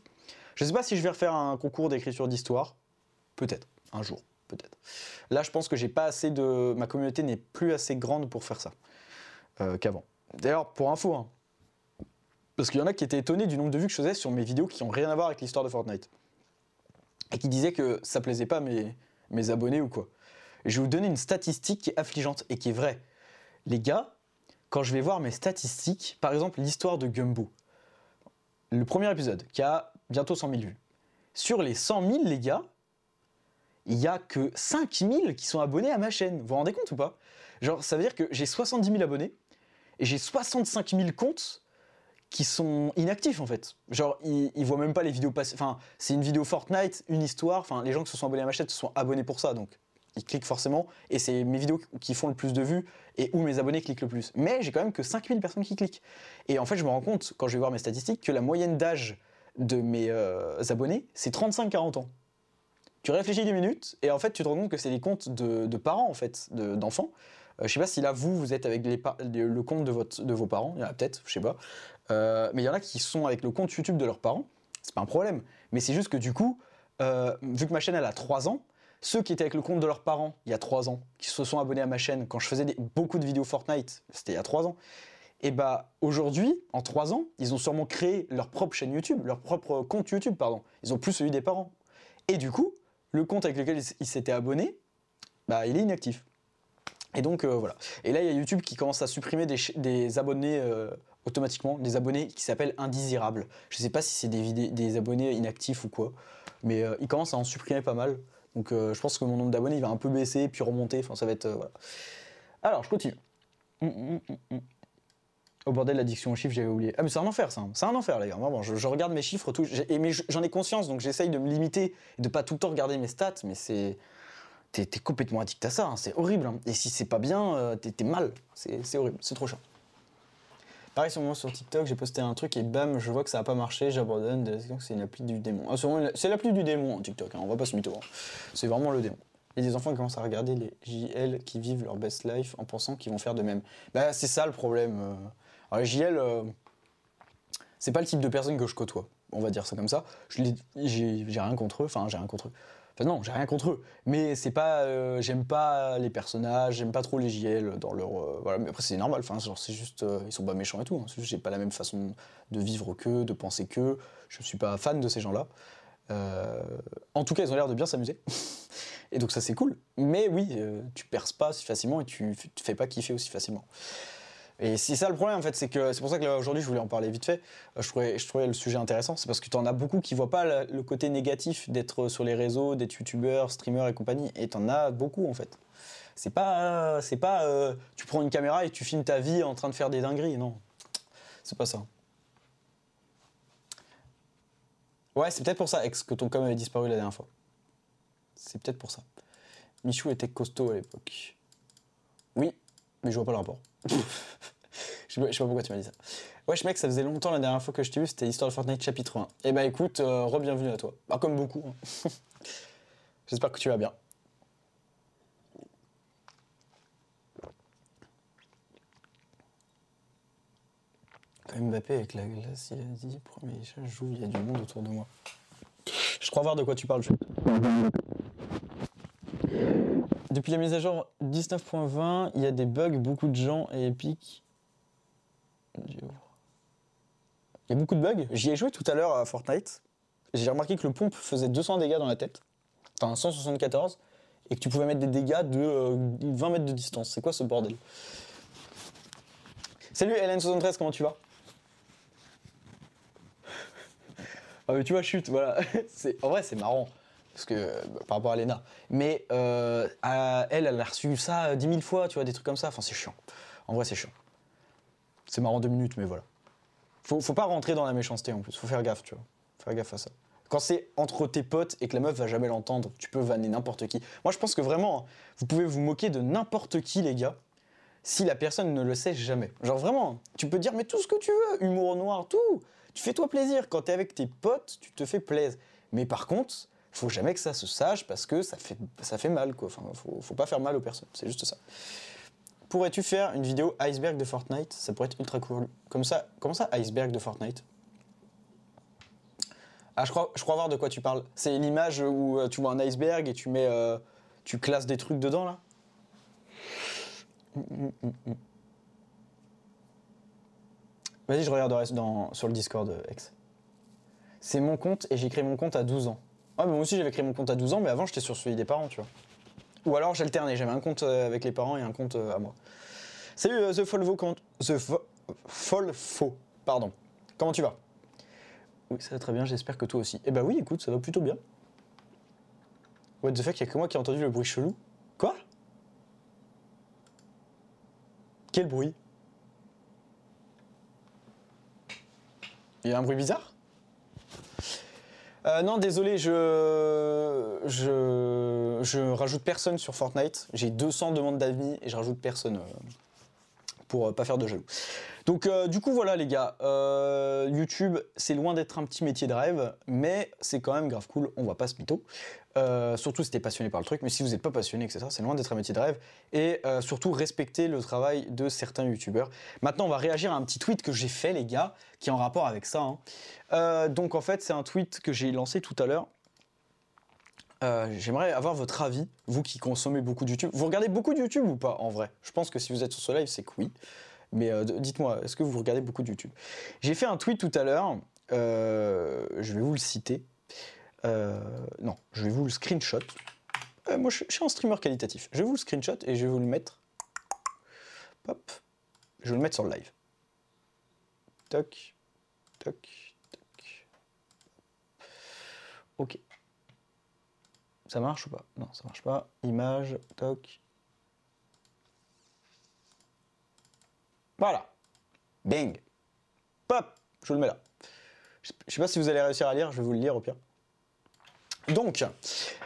Speaker 1: Je sais pas si je vais refaire un concours d'écriture d'histoire. Peut-être. Un jour. Peut-être. Là, je pense que j'ai pas assez de. Ma communauté n'est plus assez grande pour faire ça euh, qu'avant. D'ailleurs, pour info, hein, parce qu'il y en a qui étaient étonnés du nombre de vues que je faisais sur mes vidéos qui ont rien à voir avec l'histoire de Fortnite. Et qui disaient que ça plaisait pas mes, mes abonnés ou quoi. Je vais vous donner une statistique qui est affligeante et qui est vraie. Les gars, quand je vais voir mes statistiques, par exemple l'histoire de Gumbo, le premier épisode qui a bientôt 100 000 vues. Sur les 100 000, les gars, il y a que 5 000 qui sont abonnés à ma chaîne. Vous vous rendez compte ou pas? Genre, ça veut dire que j'ai 70 000 abonnés et j'ai 65 000 comptes qui sont inactifs en fait. Genre, ils, ils voient même pas les vidéos passer. Enfin, c'est une vidéo Fortnite, une histoire. Enfin, les gens qui se sont abonnés à ma chaîne se sont abonnés pour ça, donc ils cliquent forcément. Et c'est mes vidéos qui font le plus de vues et où mes abonnés cliquent le plus. Mais j'ai quand même que 5000 personnes qui cliquent. Et en fait, je me rends compte, quand je vais voir mes statistiques, que la moyenne d'âge de mes euh, abonnés, c'est 35-40 ans. Tu réfléchis deux minutes et en fait, tu te rends compte que c'est les comptes de, de parents, en fait, de- d'enfants. Euh, je sais pas si là, vous, vous êtes avec les le compte de, votre, de vos parents. Il y en a peut-être, je sais pas. Euh, mais il y en a qui sont avec le compte YouTube de leurs parents. C'est pas un problème. Mais c'est juste que du coup, euh, vu que ma chaîne, elle a 3 ans, ceux qui étaient avec le compte de leurs parents il y a 3 ans, qui se sont abonnés à ma chaîne quand je faisais beaucoup de vidéos Fortnite, c'était il y a 3 ans, et bah aujourd'hui, en 3 ans, ils ont sûrement créé leur propre chaîne YouTube, leur propre compte YouTube, pardon. Ils ont plus celui des parents. Et du coup, le compte avec lequel ils s'étaient abonnés, bah, il est inactif. Et donc euh, voilà. Et là, il y a YouTube qui commence à supprimer des, abonnés euh, automatiquement, des abonnés qui s'appellent indésirables. Je sais pas si c'est des abonnés inactifs ou quoi, mais euh, ils commencent à en supprimer pas mal. Donc euh, je pense que mon nombre d'abonnés va un peu baisser puis remonter. Enfin, ça va être euh, voilà. Alors, je continue. Hum, hum, hum. Au bordel, l'addiction aux chiffres, j'avais oublié. Ah, mais c'est un enfer, ça. hein. C'est un enfer, les gars. Vraiment, je, regarde mes chiffres, tout. Et mais je- j'en ai conscience, donc j'essaye de me limiter et de pas tout le temps regarder mes stats, mais c'est. T'es complètement addict à ça, hein. c'est horrible. hein. Et si c'est pas bien, euh, t'es mal. C'est horrible, c'est trop chiant. Pareil, sur moi sur TikTok, j'ai posté un truc et bam, je vois que ça a pas marché, j'abandonne. C'est une appli du démon. Ah, c'est l'appli du démon, TikTok, hein, on va pas se mytho. hein. C'est vraiment le démon. A des enfants qui commencent à regarder les JL qui vivent leur best life en pensant qu'ils vont faire de même. Bah, c'est ça le problème. euh. Alors, les JL, euh, c'est pas le type de personne que je côtoie, on va dire ça comme ça. J'ai rien contre eux, enfin, j'ai rien contre eux. Enfin, non, j'ai rien contre eux. Mais c'est pas. euh, j'aime pas les personnages, j'aime pas trop les JL dans leur. euh, voilà, mais après, c'est normal, c'est juste. euh, ils sont pas méchants et tout. hein. J'ai pas la même façon de vivre qu'eux, de penser qu'eux. Je suis pas fan de ces gens-là. En tout cas, ils ont l'air de bien s'amuser. <laughs> et donc, ça, c'est cool. Mais oui, tu perces pas si facilement et tu te fais pas kiffer aussi facilement. Et c'est ça le problème en fait, c'est que c'est pour ça que aujourd'hui je voulais en parler vite fait. Euh, Je trouvais, le sujet intéressant, c'est parce que tu en as beaucoup qui voient pas le côté négatif d'être sur les réseaux, d'être youtubeur, streamer et compagnie, et t'en as beaucoup en fait. C'est pas, c'est pas, euh, tu prends une caméra et tu filmes ta vie en train de faire des dingueries, non, c'est pas ça. Ouais, c'est peut-être pour ça, ex, que ton com avait disparu la dernière fois. C'est peut-être pour ça. Michou était costaud à l'époque. Oui, mais je vois pas le rapport. <laughs> je, sais pas, je pourquoi tu m'as dit ça. Wesh mec, ça faisait longtemps la dernière fois que je t'ai vu, c'était l'histoire de Fortnite chapitre 1. Eh bah écoute, euh, re-bienvenue à toi. Bah, comme beaucoup. hein. <laughs> J'espère que tu vas bien. Quand Mbappé avec la glace, il a dit premier je joue, il y a du monde autour de moi. Je crois voir de quoi tu parles. Depuis la mise à jour 19.20, il y a des bugs, beaucoup de gens et Epic. Il y a beaucoup de bugs. J'y ai joué tout à l'heure à Fortnite. J'ai remarqué que le pompe faisait 200 dégâts dans la tête. Enfin, 174. Et que tu pouvais mettre des dégâts de 20 euh, mètres de distance. C'est quoi ce bordel? Salut Hélène73, comment tu vas? Ah mais tu vois, chute, voilà. <laughs> en vrai, c'est marrant. Parce que, bah, par rapport à Lena. Mais euh, elle, elle a reçu ça 10 000 fois, tu vois, des trucs comme ça. Enfin, c'est chiant. En vrai, c'est chiant. C'est marrant deux minutes, mais voilà. Faut, faut pas rentrer dans la méchanceté en plus. Faut faire gaffe, tu vois. Faut faire gaffe à ça. Quand c'est entre tes potes et que la meuf va jamais l'entendre, tu peux vanner n'importe qui. Moi, je pense que vraiment, hein, vous pouvez vous moquer de n'importe qui, les gars, si la personne ne le sait jamais. Genre vraiment, tu peux dire, mais tout ce que tu veux, humour noir, tout. Tu fais-toi plaisir. Quand tu es avec tes potes, tu te fais plaisir. Mais par contre, faut jamais que ça se sache parce que ça fait, ça fait mal, quoi. Enfin, faut, faut pas faire mal aux personnes. C'est juste ça. Pourrais-tu faire une vidéo iceberg de Fortnite? Ça pourrait être ultra cool. Comme ça, comment ça, iceberg de Fortnite? Ah, je crois, je crois voir de quoi tu parles. C'est l'image où euh, tu vois un iceberg et tu mets, euh, tu classes des trucs dedans là? Vas-y, je regarderai dans, sur le Discord, euh, ex. C'est mon compte et j'ai créé mon compte à 12 ans. Mais moi aussi j'avais créé mon compte à 12 ans, mais avant j'étais sur celui des parents, tu vois. Ou alors j'alternais, j'avais un compte euh, avec les parents et un compte euh, à moi. Salut euh, The Folvo, The Folfo, pardon. Comment tu vas? Oui, ça va très bien, j'espère que toi aussi. Eh bah oui, écoute, ça va plutôt bien. What the fuck, y'a que moi qui ai entendu le bruit chelou. Quoi? Quel bruit? Il y a un bruit bizarre? Non, désolé, je, je, je rajoute personne sur Fortnite. J'ai 200 demandes d'avis et je rajoute personne euh, pour euh, pas faire de jaloux. Donc du coup voilà les gars, YouTube c'est loin d'être un petit métier de rêve, mais c'est quand même grave cool, on va pas se mytho. Euh, surtout si t'es passionné par le truc, mais si vous n'êtes pas passionné, etc., c'est loin d'être un métier de rêve. Et euh, surtout, respecter le travail de certains youtubeurs. Maintenant, on va réagir à un petit tweet que j'ai fait, les gars, qui est en rapport avec ça. Hein. Euh, donc, en fait, c'est un tweet que j'ai lancé tout à l'heure. J'aimerais avoir votre avis, vous qui consommez beaucoup de YouTube. Vous regardez beaucoup de YouTube ou pas, en vrai? Je pense que si vous êtes sur ce live, c'est que oui. Mais dites-moi, est-ce que vous regardez beaucoup de YouTube? J'ai fait un tweet tout à l'heure. je vais vous le citer. Euh, non, je vais vous le screenshot. Euh, moi, je, suis un streamer qualitatif. Je vais vous le screenshot et je vais vous le mettre. Hop. Je vais le mettre sur le live. Toc. Toc. Toc. Ok. Ça marche ou pas? Non, ça marche pas. Image. Toc. Voilà. Bing. Pop. Je le mets là. Je sais pas si vous allez réussir à lire, je vais vous le lire au pire. Donc,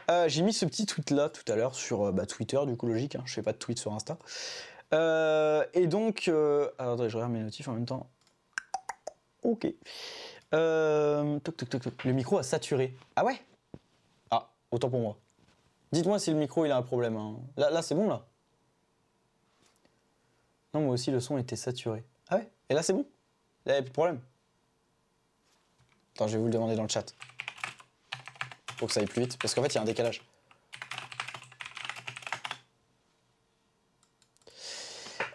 Speaker 1: euh, j'ai mis ce petit tweet là tout à l'heure sur euh, bah, Twitter, du coup logique, hein, je fais pas de tweet sur Insta. Euh, et donc, alors attendez, je regarde mes notifs en même temps. Ok. Le micro a saturé. Ah ouais? Ah, autant pour moi. Dites-moi si le micro il a un problème. Hein. Là, là c'est bon là Non, moi aussi le son était saturé. Ah ouais? Et là c'est bon? Là, y a plus de problème. Attends, je vais vous le demander dans le chat pour que ça aille plus vite, parce qu'en fait, il y a un décalage.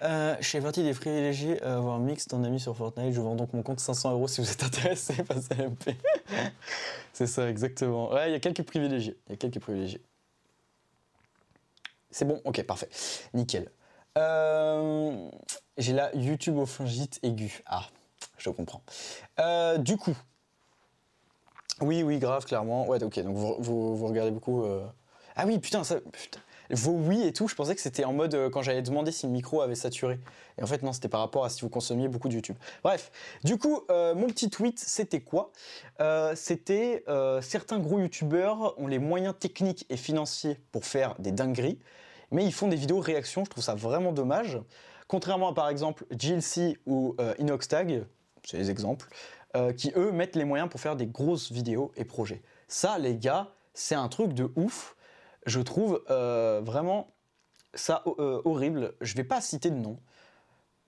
Speaker 1: Euh, je fais partie des privilégiés à avoir mix en ami sur Fortnite. Je vends donc mon compte 500 euros si vous êtes intéressé. <laughs> C'est ça, exactement. Ouais, il y a quelques privilégiés. Il y a quelques privilégiés. C'est bon, ok, parfait. Nickel. Euh, j'ai la YouTube au fingite aigu. Ah, je comprends. Euh, du coup, oui, oui, grave, clairement. Ouais, ok, donc vous, regardez beaucoup. Euh. Ah oui, putain, ça. Vos oui et tout, je pensais que c'était en mode euh, quand j'avais demandé si le micro avait saturé. Et en fait, non, c'était par rapport à si vous consommiez beaucoup de YouTube. Bref, du coup, euh, mon petit tweet, c'était quoi? C'était certains gros YouTubeurs ont les moyens techniques et financiers pour faire des dingueries, mais ils font des vidéos réactions. Je trouve ça vraiment dommage. Contrairement à par exemple GLC ou Inoxtag, c'est les exemples. Euh, qui eux mettent les moyens pour faire des grosses vidéos et projets. Ça, les gars, c'est un truc de ouf. Je trouve euh, vraiment ça euh, horrible. Je vais pas citer de nom,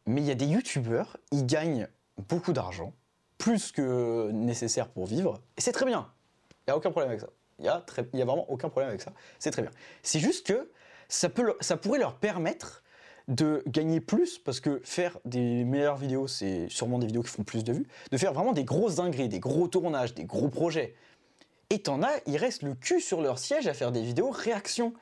Speaker 1: mais il y a des youtubeurs, ils gagnent beaucoup d'argent, plus que nécessaire pour vivre, et c'est très bien. Il n'y a aucun problème avec ça. Il y, a y a vraiment aucun problème avec ça. C'est très bien. C'est juste que ça, ça pourrait leur permettre de gagner plus, parce que faire des meilleures vidéos, c'est sûrement des vidéos qui font plus de vues, de faire vraiment des grosses dingueries, des gros tournages, des gros projets. Et t'en as, ils restent le cul sur leur siège à faire des vidéos réactions.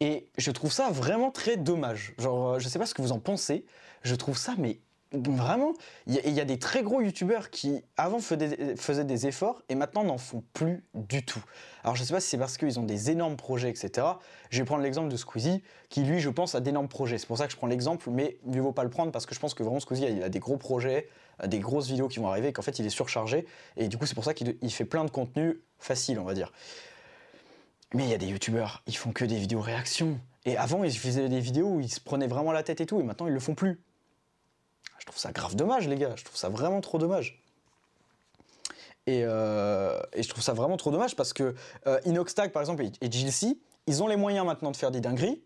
Speaker 1: Et je trouve ça vraiment très dommage. Genre, euh, je sais pas ce que vous en pensez, je trouve ça, mais vraiment, il y, a- des très gros youtubeurs qui avant faisaient, des efforts et maintenant n'en font plus du tout. Alors je sais pas si c'est parce qu'ils ont des énormes projets, etc. Je vais prendre l'exemple de Squeezie, qui lui, je pense, a d'énormes projets. C'est pour ça que je prends l'exemple, mais mieux vaut pas le prendre parce que je pense que vraiment Squeezie, il a des gros projets, des grosses vidéos qui vont arriver, et qu'en fait il est surchargé. Et du coup, c'est pour ça qu'il il fait plein de contenu facile, on va dire. Mais il y a des youtubeurs, ils font que des vidéos réactions. Et avant, ils faisaient des vidéos où ils se prenaient vraiment la tête et tout, et maintenant ils le font plus. Je trouve ça grave dommage, les gars. Je trouve ça vraiment trop dommage. Et, euh, je trouve ça vraiment trop dommage parce que euh, Inoxtag, par exemple, et, et ils ont les moyens maintenant de faire des dingueries.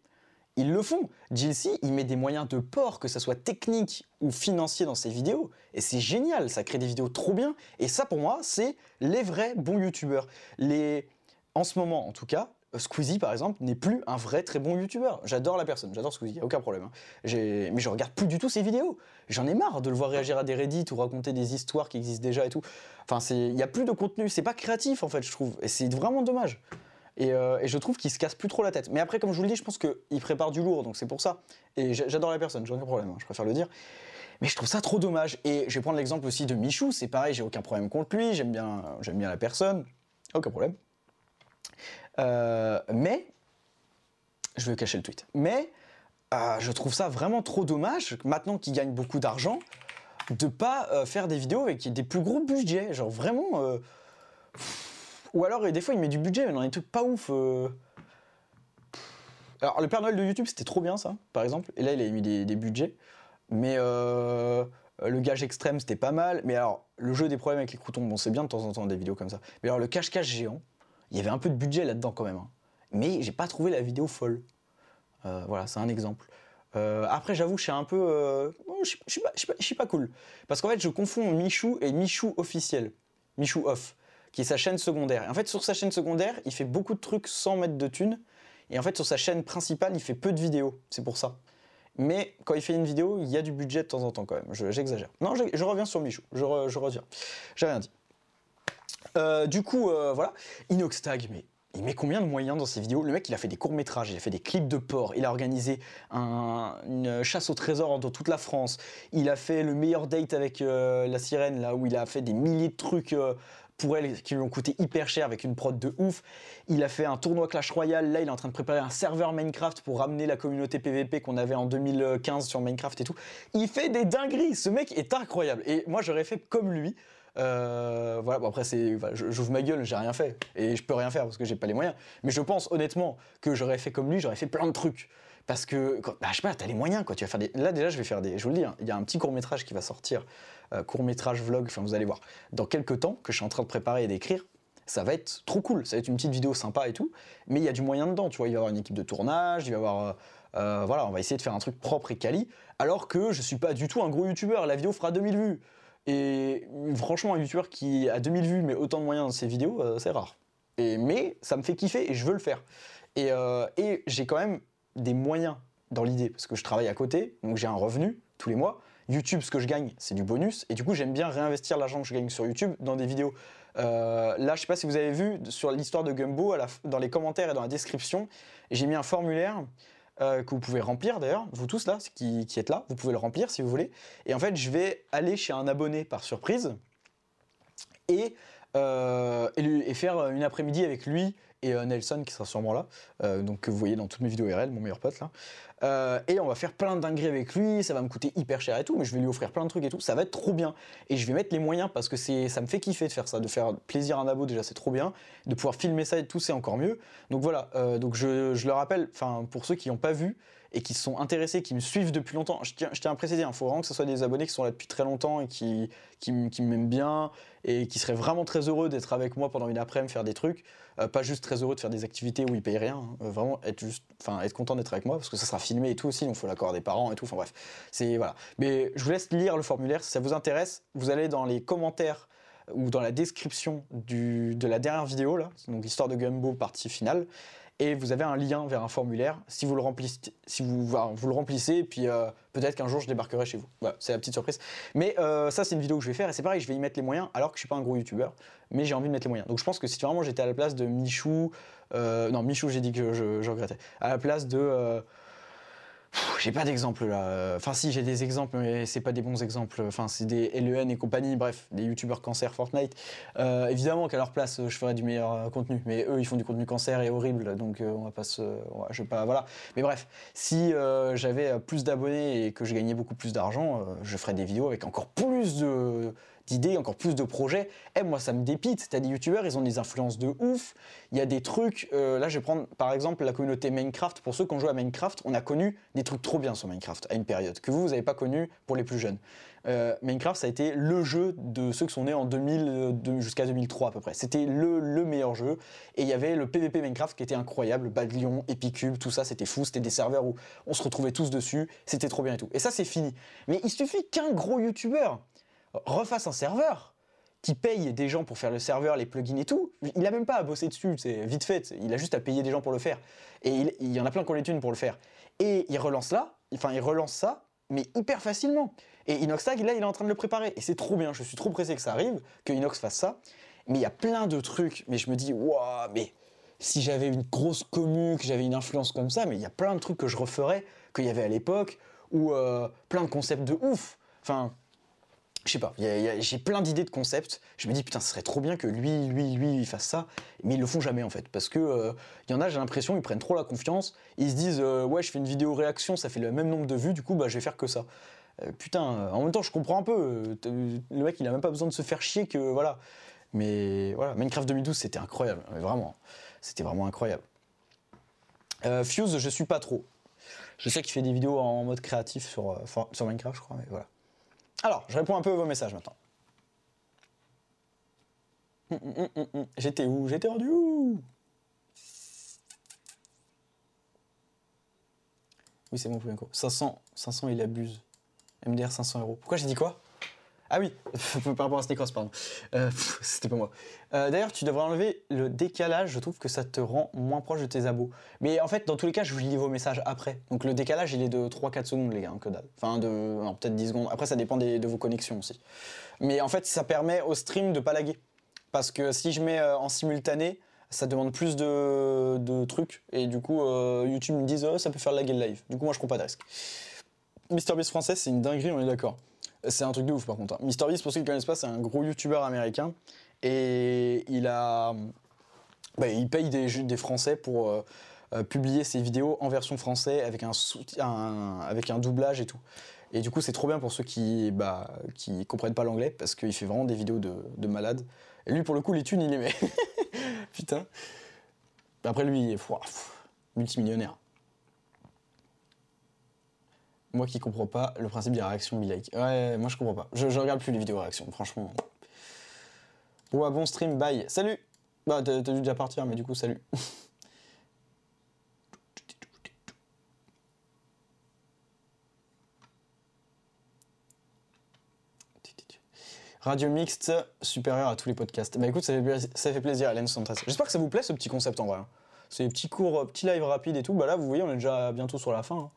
Speaker 1: Ils le font. Jilcy, il met des moyens de port, que ça soit technique ou financier dans ses vidéos. Et c'est génial, ça crée des vidéos trop bien. Et ça, pour moi, c'est les vrais bons youtubeurs. Les... En ce moment, en tout cas, Squeezie, par exemple, n'est plus un vrai très bon youtubeur. J'adore la personne, j'adore Squeezie, a aucun problème. hein. Mais je regarde plus du tout ses vidéos. J'en ai marre de le voir réagir à des Reddit ou raconter des histoires qui existent déjà et tout. Enfin, il n'y a plus de contenu, c'est pas créatif en fait, je trouve. Et c'est vraiment dommage. Et, euh, et je trouve qu'il se casse plus trop la tête. Mais après, comme je vous le dis, je pense qu'il prépare du lourd, donc c'est pour ça. Et j'a- j'adore la personne, j'ai aucun problème, hein, je préfère le dire. Mais je trouve ça trop dommage. Et je vais prendre l'exemple aussi de Michou, c'est pareil, j'ai aucun problème contre lui, j'aime bien, j'aime bien la personne, aucun problème. Euh, mais, je vais cacher le tweet, mais euh, je trouve ça vraiment trop dommage, maintenant qu'il gagne beaucoup d'argent, de pas faire des vidéos avec des plus gros budgets. Genre vraiment. Ou alors, et des fois, il met du budget, mais dans des trucs pas ouf. euh. Alors, le Père Noël de YouTube, c'était trop bien, ça, par exemple. Et là, il a mis des, budgets. Mais euh, le gage extrême, c'était pas mal. Mais alors, le jeu des problèmes avec les croutons, bon, c'est bien de temps en temps des vidéos comme ça. Mais alors, le cache-cache géant, il y avait un peu de budget là-dedans quand même. hein. Mais j'ai pas trouvé la vidéo folle. Euh, voilà, c'est un exemple. Euh, après, j'avoue, je suis un peu. euh, je suis pas cool. Parce qu'en fait, je confonds Michou et Michou officiel. Michou off, qui est sa chaîne secondaire. Et en fait, sur sa chaîne secondaire, il fait beaucoup de trucs sans mettre de thunes. Et en fait, sur sa chaîne principale, il fait peu de vidéos. C'est pour ça. Mais quand il fait une vidéo, il y a du budget de temps en temps quand même. Je- J'exagère. non, je, reviens sur Michou. Je, re- je reviens. J'ai rien dit. Euh, du coup, euh, voilà. Inoxtag, mais il met combien de moyens dans ses vidéos? Le mec, il a fait des courts-métrages, il a fait des clips de porc, il a organisé un- une chasse au trésor dans toute la France, il a fait le meilleur date avec euh, la sirène, là où il a fait des milliers de trucs pour elle qui lui ont coûté hyper cher avec une prod de ouf. Il a fait un tournoi Clash Royale, là il est en train de préparer un serveur Minecraft pour ramener la communauté PVP qu'on avait en 2015 sur Minecraft et tout. Il fait des dingueries, ce mec est incroyable. Et moi j'aurais fait comme lui. Euh, voilà, bon après c'est, j'ouvre ma gueule, j'ai rien fait et je peux rien faire parce que j'ai pas les moyens. Mais je pense honnêtement que j'aurais fait comme lui, j'aurais fait plein de trucs parce que, quand- bah, je sais pas, t'as les moyens quoi. Tu vas faire des, là déjà je vais faire des, je vous le dis, hein, il y a un petit court métrage qui va sortir, court métrage vlog, enfin vous allez voir, dans quelques temps que je suis en train de préparer et d'écrire. Ça va être trop cool, ça va être une petite vidéo sympa et tout, mais il y a du moyen dedans, tu vois, il va y avoir une équipe de tournage, il va y avoir, euh, euh, voilà, on va essayer de faire un truc propre et quali, alors que je suis pas du tout un gros youtubeur, la vidéo fera 2000 vues, et franchement, un youtubeur qui a 2000 vues mais autant de moyens dans ses vidéos, euh, c'est rare. Mais ça me fait kiffer et je veux le faire. Euh, et j'ai quand même des moyens dans l'idée, parce que je travaille à côté, donc j'ai un revenu tous les mois. YouTube, ce que je gagne, c'est du bonus. Et du coup, j'aime bien réinvestir l'argent que je gagne sur YouTube dans des vidéos. Euh, là, je sais pas si vous avez vu sur l'histoire de Gumbo, dans les commentaires et dans la description, j'ai mis un formulaire euh, que vous pouvez remplir d'ailleurs, vous tous là, qui, qui êtes là, vous pouvez le remplir si vous voulez. Et en fait, je vais aller chez un abonné par surprise et, euh, et, faire une après-midi avec lui et Nelson qui sera sûrement là, donc que vous voyez dans toutes mes vidéos RL, mon meilleur pote là. Euh, et on va faire plein de dingueries avec lui, ça va me coûter hyper cher et tout, mais je vais lui offrir plein de trucs et tout, ça va être trop bien. Et je vais mettre les moyens parce que ça me fait kiffer de faire ça, de faire plaisir à un abo déjà c'est trop bien, de pouvoir filmer ça et tout c'est encore mieux. Donc voilà, euh, donc je, je le rappelle, enfin pour ceux qui n'ont pas vu, et qui sont intéressés, qui me suivent depuis longtemps. Je tiens, je tiens à préciser, il hein, faut vraiment que ce soit des abonnés qui sont là depuis très longtemps et qui, qui, m'aiment bien et qui seraient vraiment très heureux d'être avec moi pendant une après-midi, faire des trucs. Euh, pas juste très heureux de faire des activités où ils payent rien. Hein. Euh, vraiment être juste, enfin être content d'être avec moi parce que ça sera filmé et tout aussi, donc il faut l'accord des parents et tout. Enfin bref, c'est voilà. Mais je vous laisse lire le formulaire si ça vous intéresse. Vous allez dans les commentaires ou dans la description du, de la dernière vidéo là, donc histoire de Gumbo partie finale et vous avez un lien vers un formulaire. Si vous le remplissez, si vous, vous le remplissez, et puis euh, peut-être qu'un jour je débarquerai chez vous. Voilà, c'est la petite surprise. Mais euh, ça, c'est une vidéo que je vais faire, et c'est pareil, je vais y mettre les moyens, alors que je suis pas un gros youtubeur, mais j'ai envie de mettre les moyens. Donc je pense que si vraiment j'étais à la place de Michou, euh, non, Michou, j'ai dit que je, je, regrettais, à la place de j'ai pas d'exemple là. Enfin, si, j'ai des exemples, mais c'est pas des bons exemples. Enfin, c'est des LEN et compagnie, bref, des youtubeurs cancer Fortnite. Euh, évidemment qu'à leur place, je ferais du meilleur euh, contenu, mais eux, ils font du contenu cancer et horrible, donc euh, on va pas se. je vais pas. Voilà. Mais bref, si j'avais plus d'abonnés et que je gagnais beaucoup plus d'argent, je ferais des vidéos avec encore plus de d'idées, encore plus de projets. Et eh, moi, ça me dépite. T'as des youtubeurs, ils ont des influences de ouf. Il y a des trucs. Euh, là, je vais prendre par exemple la communauté Minecraft. Pour ceux qui ont joué à Minecraft, on a connu des trucs trop bien sur Minecraft à une période que vous, vous n'avez pas connu pour les plus jeunes. Euh, Minecraft, ça a été le jeu de ceux qui sont nés en 2000 jusqu'à 2003 à peu près. C'était le, le, meilleur jeu. Et il y avait le PVP Minecraft qui était incroyable. Bad Lion, Epicube, tout ça, c'était fou. C'était des serveurs où on se retrouvait tous dessus. C'était trop bien et tout. Et ça, c'est fini. Mais il suffit qu'un gros youtubeur refasse un serveur qui paye des gens pour faire le serveur, les plugins et tout. Il n'a même pas à bosser dessus, c'est vite fait. Il a juste à payer des gens pour le faire. Et il, y en a plein qui ont les thunes pour le faire. Et il relance là, enfin il relance ça, mais hyper facilement. Et Inoxtag, là, il est en train de le préparer. Et c'est trop bien. Je suis trop pressé que ça arrive, que Inox fasse ça. Mais il y a plein de trucs. Mais je me dis, waouh, mais si j'avais une grosse commu, que j'avais une influence comme ça, mais il y a plein de trucs que je referais, qu'il y avait à l'époque, ou euh, plein de concepts de ouf. Enfin, je sais pas, j'ai plein d'idées de concepts. Je me dis, putain, ce serait trop bien que lui, lui, lui, il fasse ça. Mais ils le font jamais, en fait. Parce que il euh, y en a, j'ai l'impression, ils prennent trop la confiance. Ils se disent, euh, ouais, je fais une vidéo réaction, ça fait le même nombre de vues, du coup, bah, je vais faire que ça. Euh, putain, en même temps, je comprends un peu. Le mec, il a même pas besoin de se faire chier que, voilà. Mais voilà, Minecraft 2012, c'était incroyable. vraiment. C'était vraiment incroyable. Fuse, je suis pas trop. Je sais qu'il fait des vidéos en mode créatif sur, sur Minecraft, je crois, mais voilà. Alors, je réponds un peu à vos messages maintenant. Hum, hum, hum, J'étais où? J'étais rendu où? Oui, c'est bon, Poulenco. 500, 500, il abuse. MDR 500 euros. Pourquoi j'ai dit quoi? Ah oui, <laughs> par rapport à Sneakers, pardon. Euh, c'était pas moi. Euh, d'ailleurs, tu devrais enlever le décalage. Je trouve que ça te rend moins proche de tes abos. Mais en fait, dans tous les cas, je vous lis vos messages après. Donc le décalage, il est de 3-4 secondes, les gars, hein, que dalle. Enfin, peut-être 10 secondes. Après, ça dépend de vos connexions aussi. Mais en fait, ça permet au stream de pas laguer. Parce que si je mets euh, en simultané, ça demande plus de, trucs. Et du coup, YouTube me dit, oh, ça peut faire laguer le live. Du coup, moi, je prends pas de risque. MrBeast français, c'est une dinguerie, on est d'accord. C'est un truc de ouf par contre. Hein. MrBeast, pour ceux qui ne connaissent pas, c'est un gros youtubeur américain. Et il a. Bah, il paye des, Français pour euh, euh, publier ses vidéos en version français avec un, avec un doublage et tout. Et du coup, c'est trop bien pour ceux qui bah, comprennent pas l'anglais parce qu'il fait vraiment des vidéos de, de malade. Et lui, pour le coup, les thunes, il les met. <laughs> Putain. Après, lui, il est multimillionnaire. Moi qui comprends pas le principe des réactions be like. Ouais, moi je comprends pas. Je, regarde plus les vidéos réactions, franchement. Ouais, bon stream, bye. Salut Bah, t'as dû déjà partir, mais du coup, salut. Radio mixte supérieur à tous les podcasts. Bah écoute, ça fait, plaisir, Hélène 73. J'espère que ça vous plaît ce petit concept en vrai. Hein. Ces petits cours, euh, petits lives rapides et tout. Bah là, vous voyez, on est déjà bientôt sur la fin. Hein.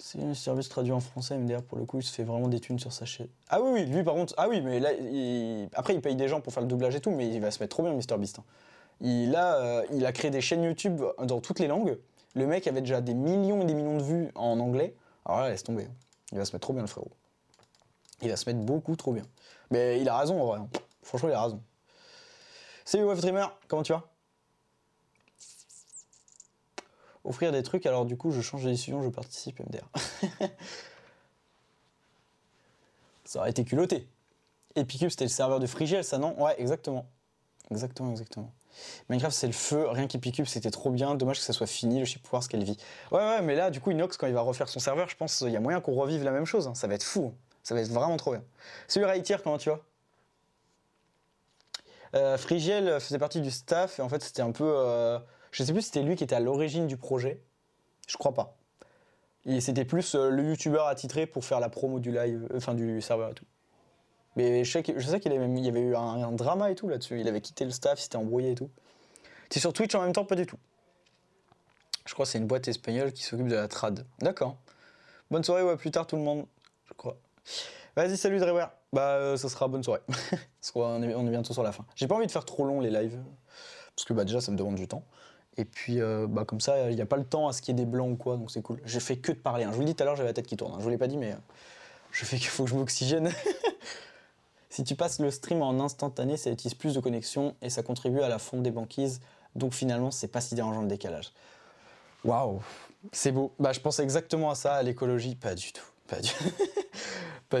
Speaker 1: C'est un service traduit en français, MDR pour le coup, il se fait vraiment des thunes sur sa chaîne. Ah oui, oui, lui par contre, ah oui, mais là, après il paye des gens pour faire le doublage et tout, mais il va se mettre trop bien, MrBeast. Hein. Il, a, euh, il a créé des chaînes YouTube dans toutes les langues. Le mec avait déjà des millions et des millions de vues en anglais. Alors là, laisse tomber. Hein. Il va se mettre trop bien, le frérot. Il va se mettre beaucoup trop bien. Mais il a raison en vrai. Hein. Franchement, il a raison. Salut Wave Dreamer, comment tu vas? Offrir des trucs, alors du coup, je change de décision, je participe MDR. <laughs> ça aurait été culotté. Epicube, c'était le serveur de Frigel, ça non? Ouais, exactement. Exactement, exactement. Minecraft, c'est le feu, rien qu'Epicube, c'était trop bien. Dommage que ça soit fini, le chip pouvoir ce qu'elle vit. Ouais, ouais, mais là, du coup, Inox, quand il va refaire son serveur, je pense qu'il y a moyen qu'on revive la même chose. hein. Ça va être fou. Ça va être vraiment trop bien. Salut Raitier, comment tu vas? Euh, Frigiel faisait partie du staff et en fait, c'était un peu. euh, je sais plus si c'était lui qui était à l'origine du projet. Je crois pas. C'était plus euh, le youtubeur attitré pour faire la promo du live, euh, enfin du serveur et tout. Mais je sais qu'il y avait eu un, drama et tout là-dessus. Il avait quitté le staff, il s'était embrouillé et tout. T'es sur Twitch en même temps Pas du tout. Je crois que c'est une boîte espagnole qui s'occupe de la trad. D'accord. Bonne soirée ou à plus tard tout le monde, je crois. Vas-y, salut Drewer. Bah, euh, ça sera bonne soirée. <laughs> Parce qu'on est, on est bientôt sur la fin. J'ai pas envie de faire trop long les lives. Parce que bah, déjà, ça me demande du temps. Et puis, euh, bah, comme ça, il n'y a pas le temps à ce qu'il y ait des blancs ou quoi, donc c'est cool. J'ai fait que de parler. hein. Je vous le dis tout à l'heure, j'avais la tête qui tourne. hein. Je vous l'ai pas dit, mais euh, je fais qu'il faut que je m'oxygène. <laughs> si tu passes le stream en instantané, ça utilise plus de connexion et ça contribue à la fonte des banquises. Donc finalement, c'est pas si dérangeant le décalage. Waouh, c'est beau. Bah, je pense exactement à ça, à l'écologie. Pas du tout. Pas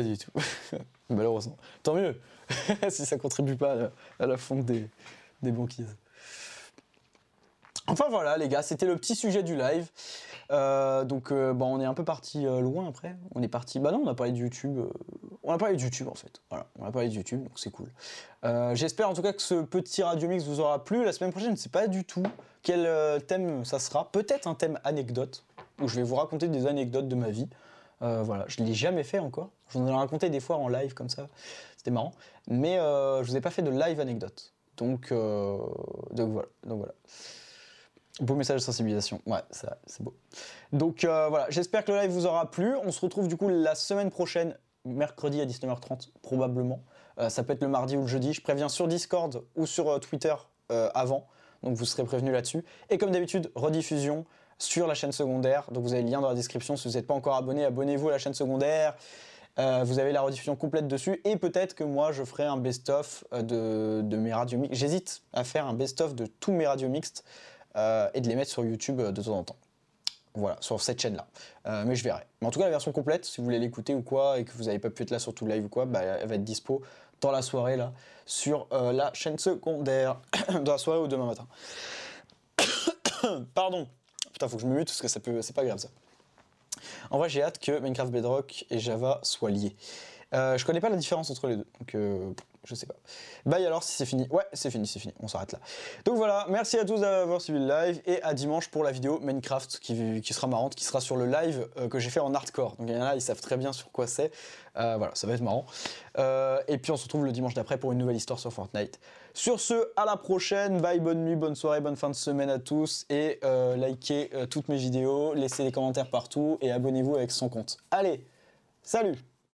Speaker 1: du, <laughs> tout. <laughs> Malheureusement. Tant mieux si ça contribue pas à la, fonte des banquises. Enfin voilà les gars, c'était le petit sujet du live. Euh, donc euh, bon, on est un peu parti euh, loin après. On est parti. Bah non, on a parlé de YouTube. on a parlé de YouTube en fait. Voilà, on a parlé de YouTube, donc c'est cool. J'espère en tout cas que ce petit radio mix vous aura plu. La semaine prochaine, je ne sais pas du tout quel thème ça sera. Peut-être un thème anecdote où je vais vous raconter des anecdotes de ma vie. Voilà, je l'ai jamais fait encore. Je vous en ai raconté des fois en live comme ça. C'était marrant. Mais je vous ai pas fait de live anecdote. Donc, donc voilà. Donc voilà. Beau message de sensibilisation. Ouais, c'est beau. Donc euh, voilà, j'espère que le live vous aura plu. On se retrouve du coup la semaine prochaine, mercredi à 19h30 probablement. Euh, ça peut être le mardi ou le jeudi. Je préviens sur Discord ou sur euh, Twitter avant. Donc vous serez prévenus là-dessus. Et comme d'habitude, rediffusion sur la chaîne secondaire. Donc vous avez le lien dans la description. Si vous n'êtes pas encore abonné, abonnez-vous à la chaîne secondaire. Vous avez la rediffusion complète dessus. Et peut-être que moi, je ferai un best-of de, de mes radios mixtes. J'hésite à faire un best-of de tous mes radios mixtes euh, et de les mettre sur YouTube euh, de temps en temps. Voilà, sur cette chaîne-là. Euh, mais je verrai. Mais en tout cas, la version complète, si vous voulez l'écouter ou quoi, et que vous n'avez pas pu être là sur tout le live ou quoi, bah, elle va être dispo dans la soirée, là, sur la chaîne secondaire, <coughs> dans la soirée ou demain matin. <coughs> Pardon. Putain, faut que je me mute parce que ça c'est pas grave ça. En vrai, j'ai hâte que Minecraft Bedrock et Java soient liés. Euh, je connais pas la différence entre les deux, donc euh, je sais pas. Bye alors si c'est fini. Ouais, c'est fini, c'est fini. On s'arrête là. Donc voilà, merci à tous d'avoir suivi le live et à dimanche pour la vidéo Minecraft qui, qui sera marrante, qui sera sur le live euh, que j'ai fait en hardcore. Donc il y en a, ils savent très bien sur quoi c'est. Voilà, ça va être marrant. Et puis on se retrouve le dimanche d'après pour une nouvelle histoire sur Fortnite. Sur ce, à la prochaine. Bye, bonne nuit, bonne soirée, bonne fin de semaine à tous. Et likez toutes mes vidéos, laissez des commentaires partout et abonnez-vous avec son compte. Allez, salut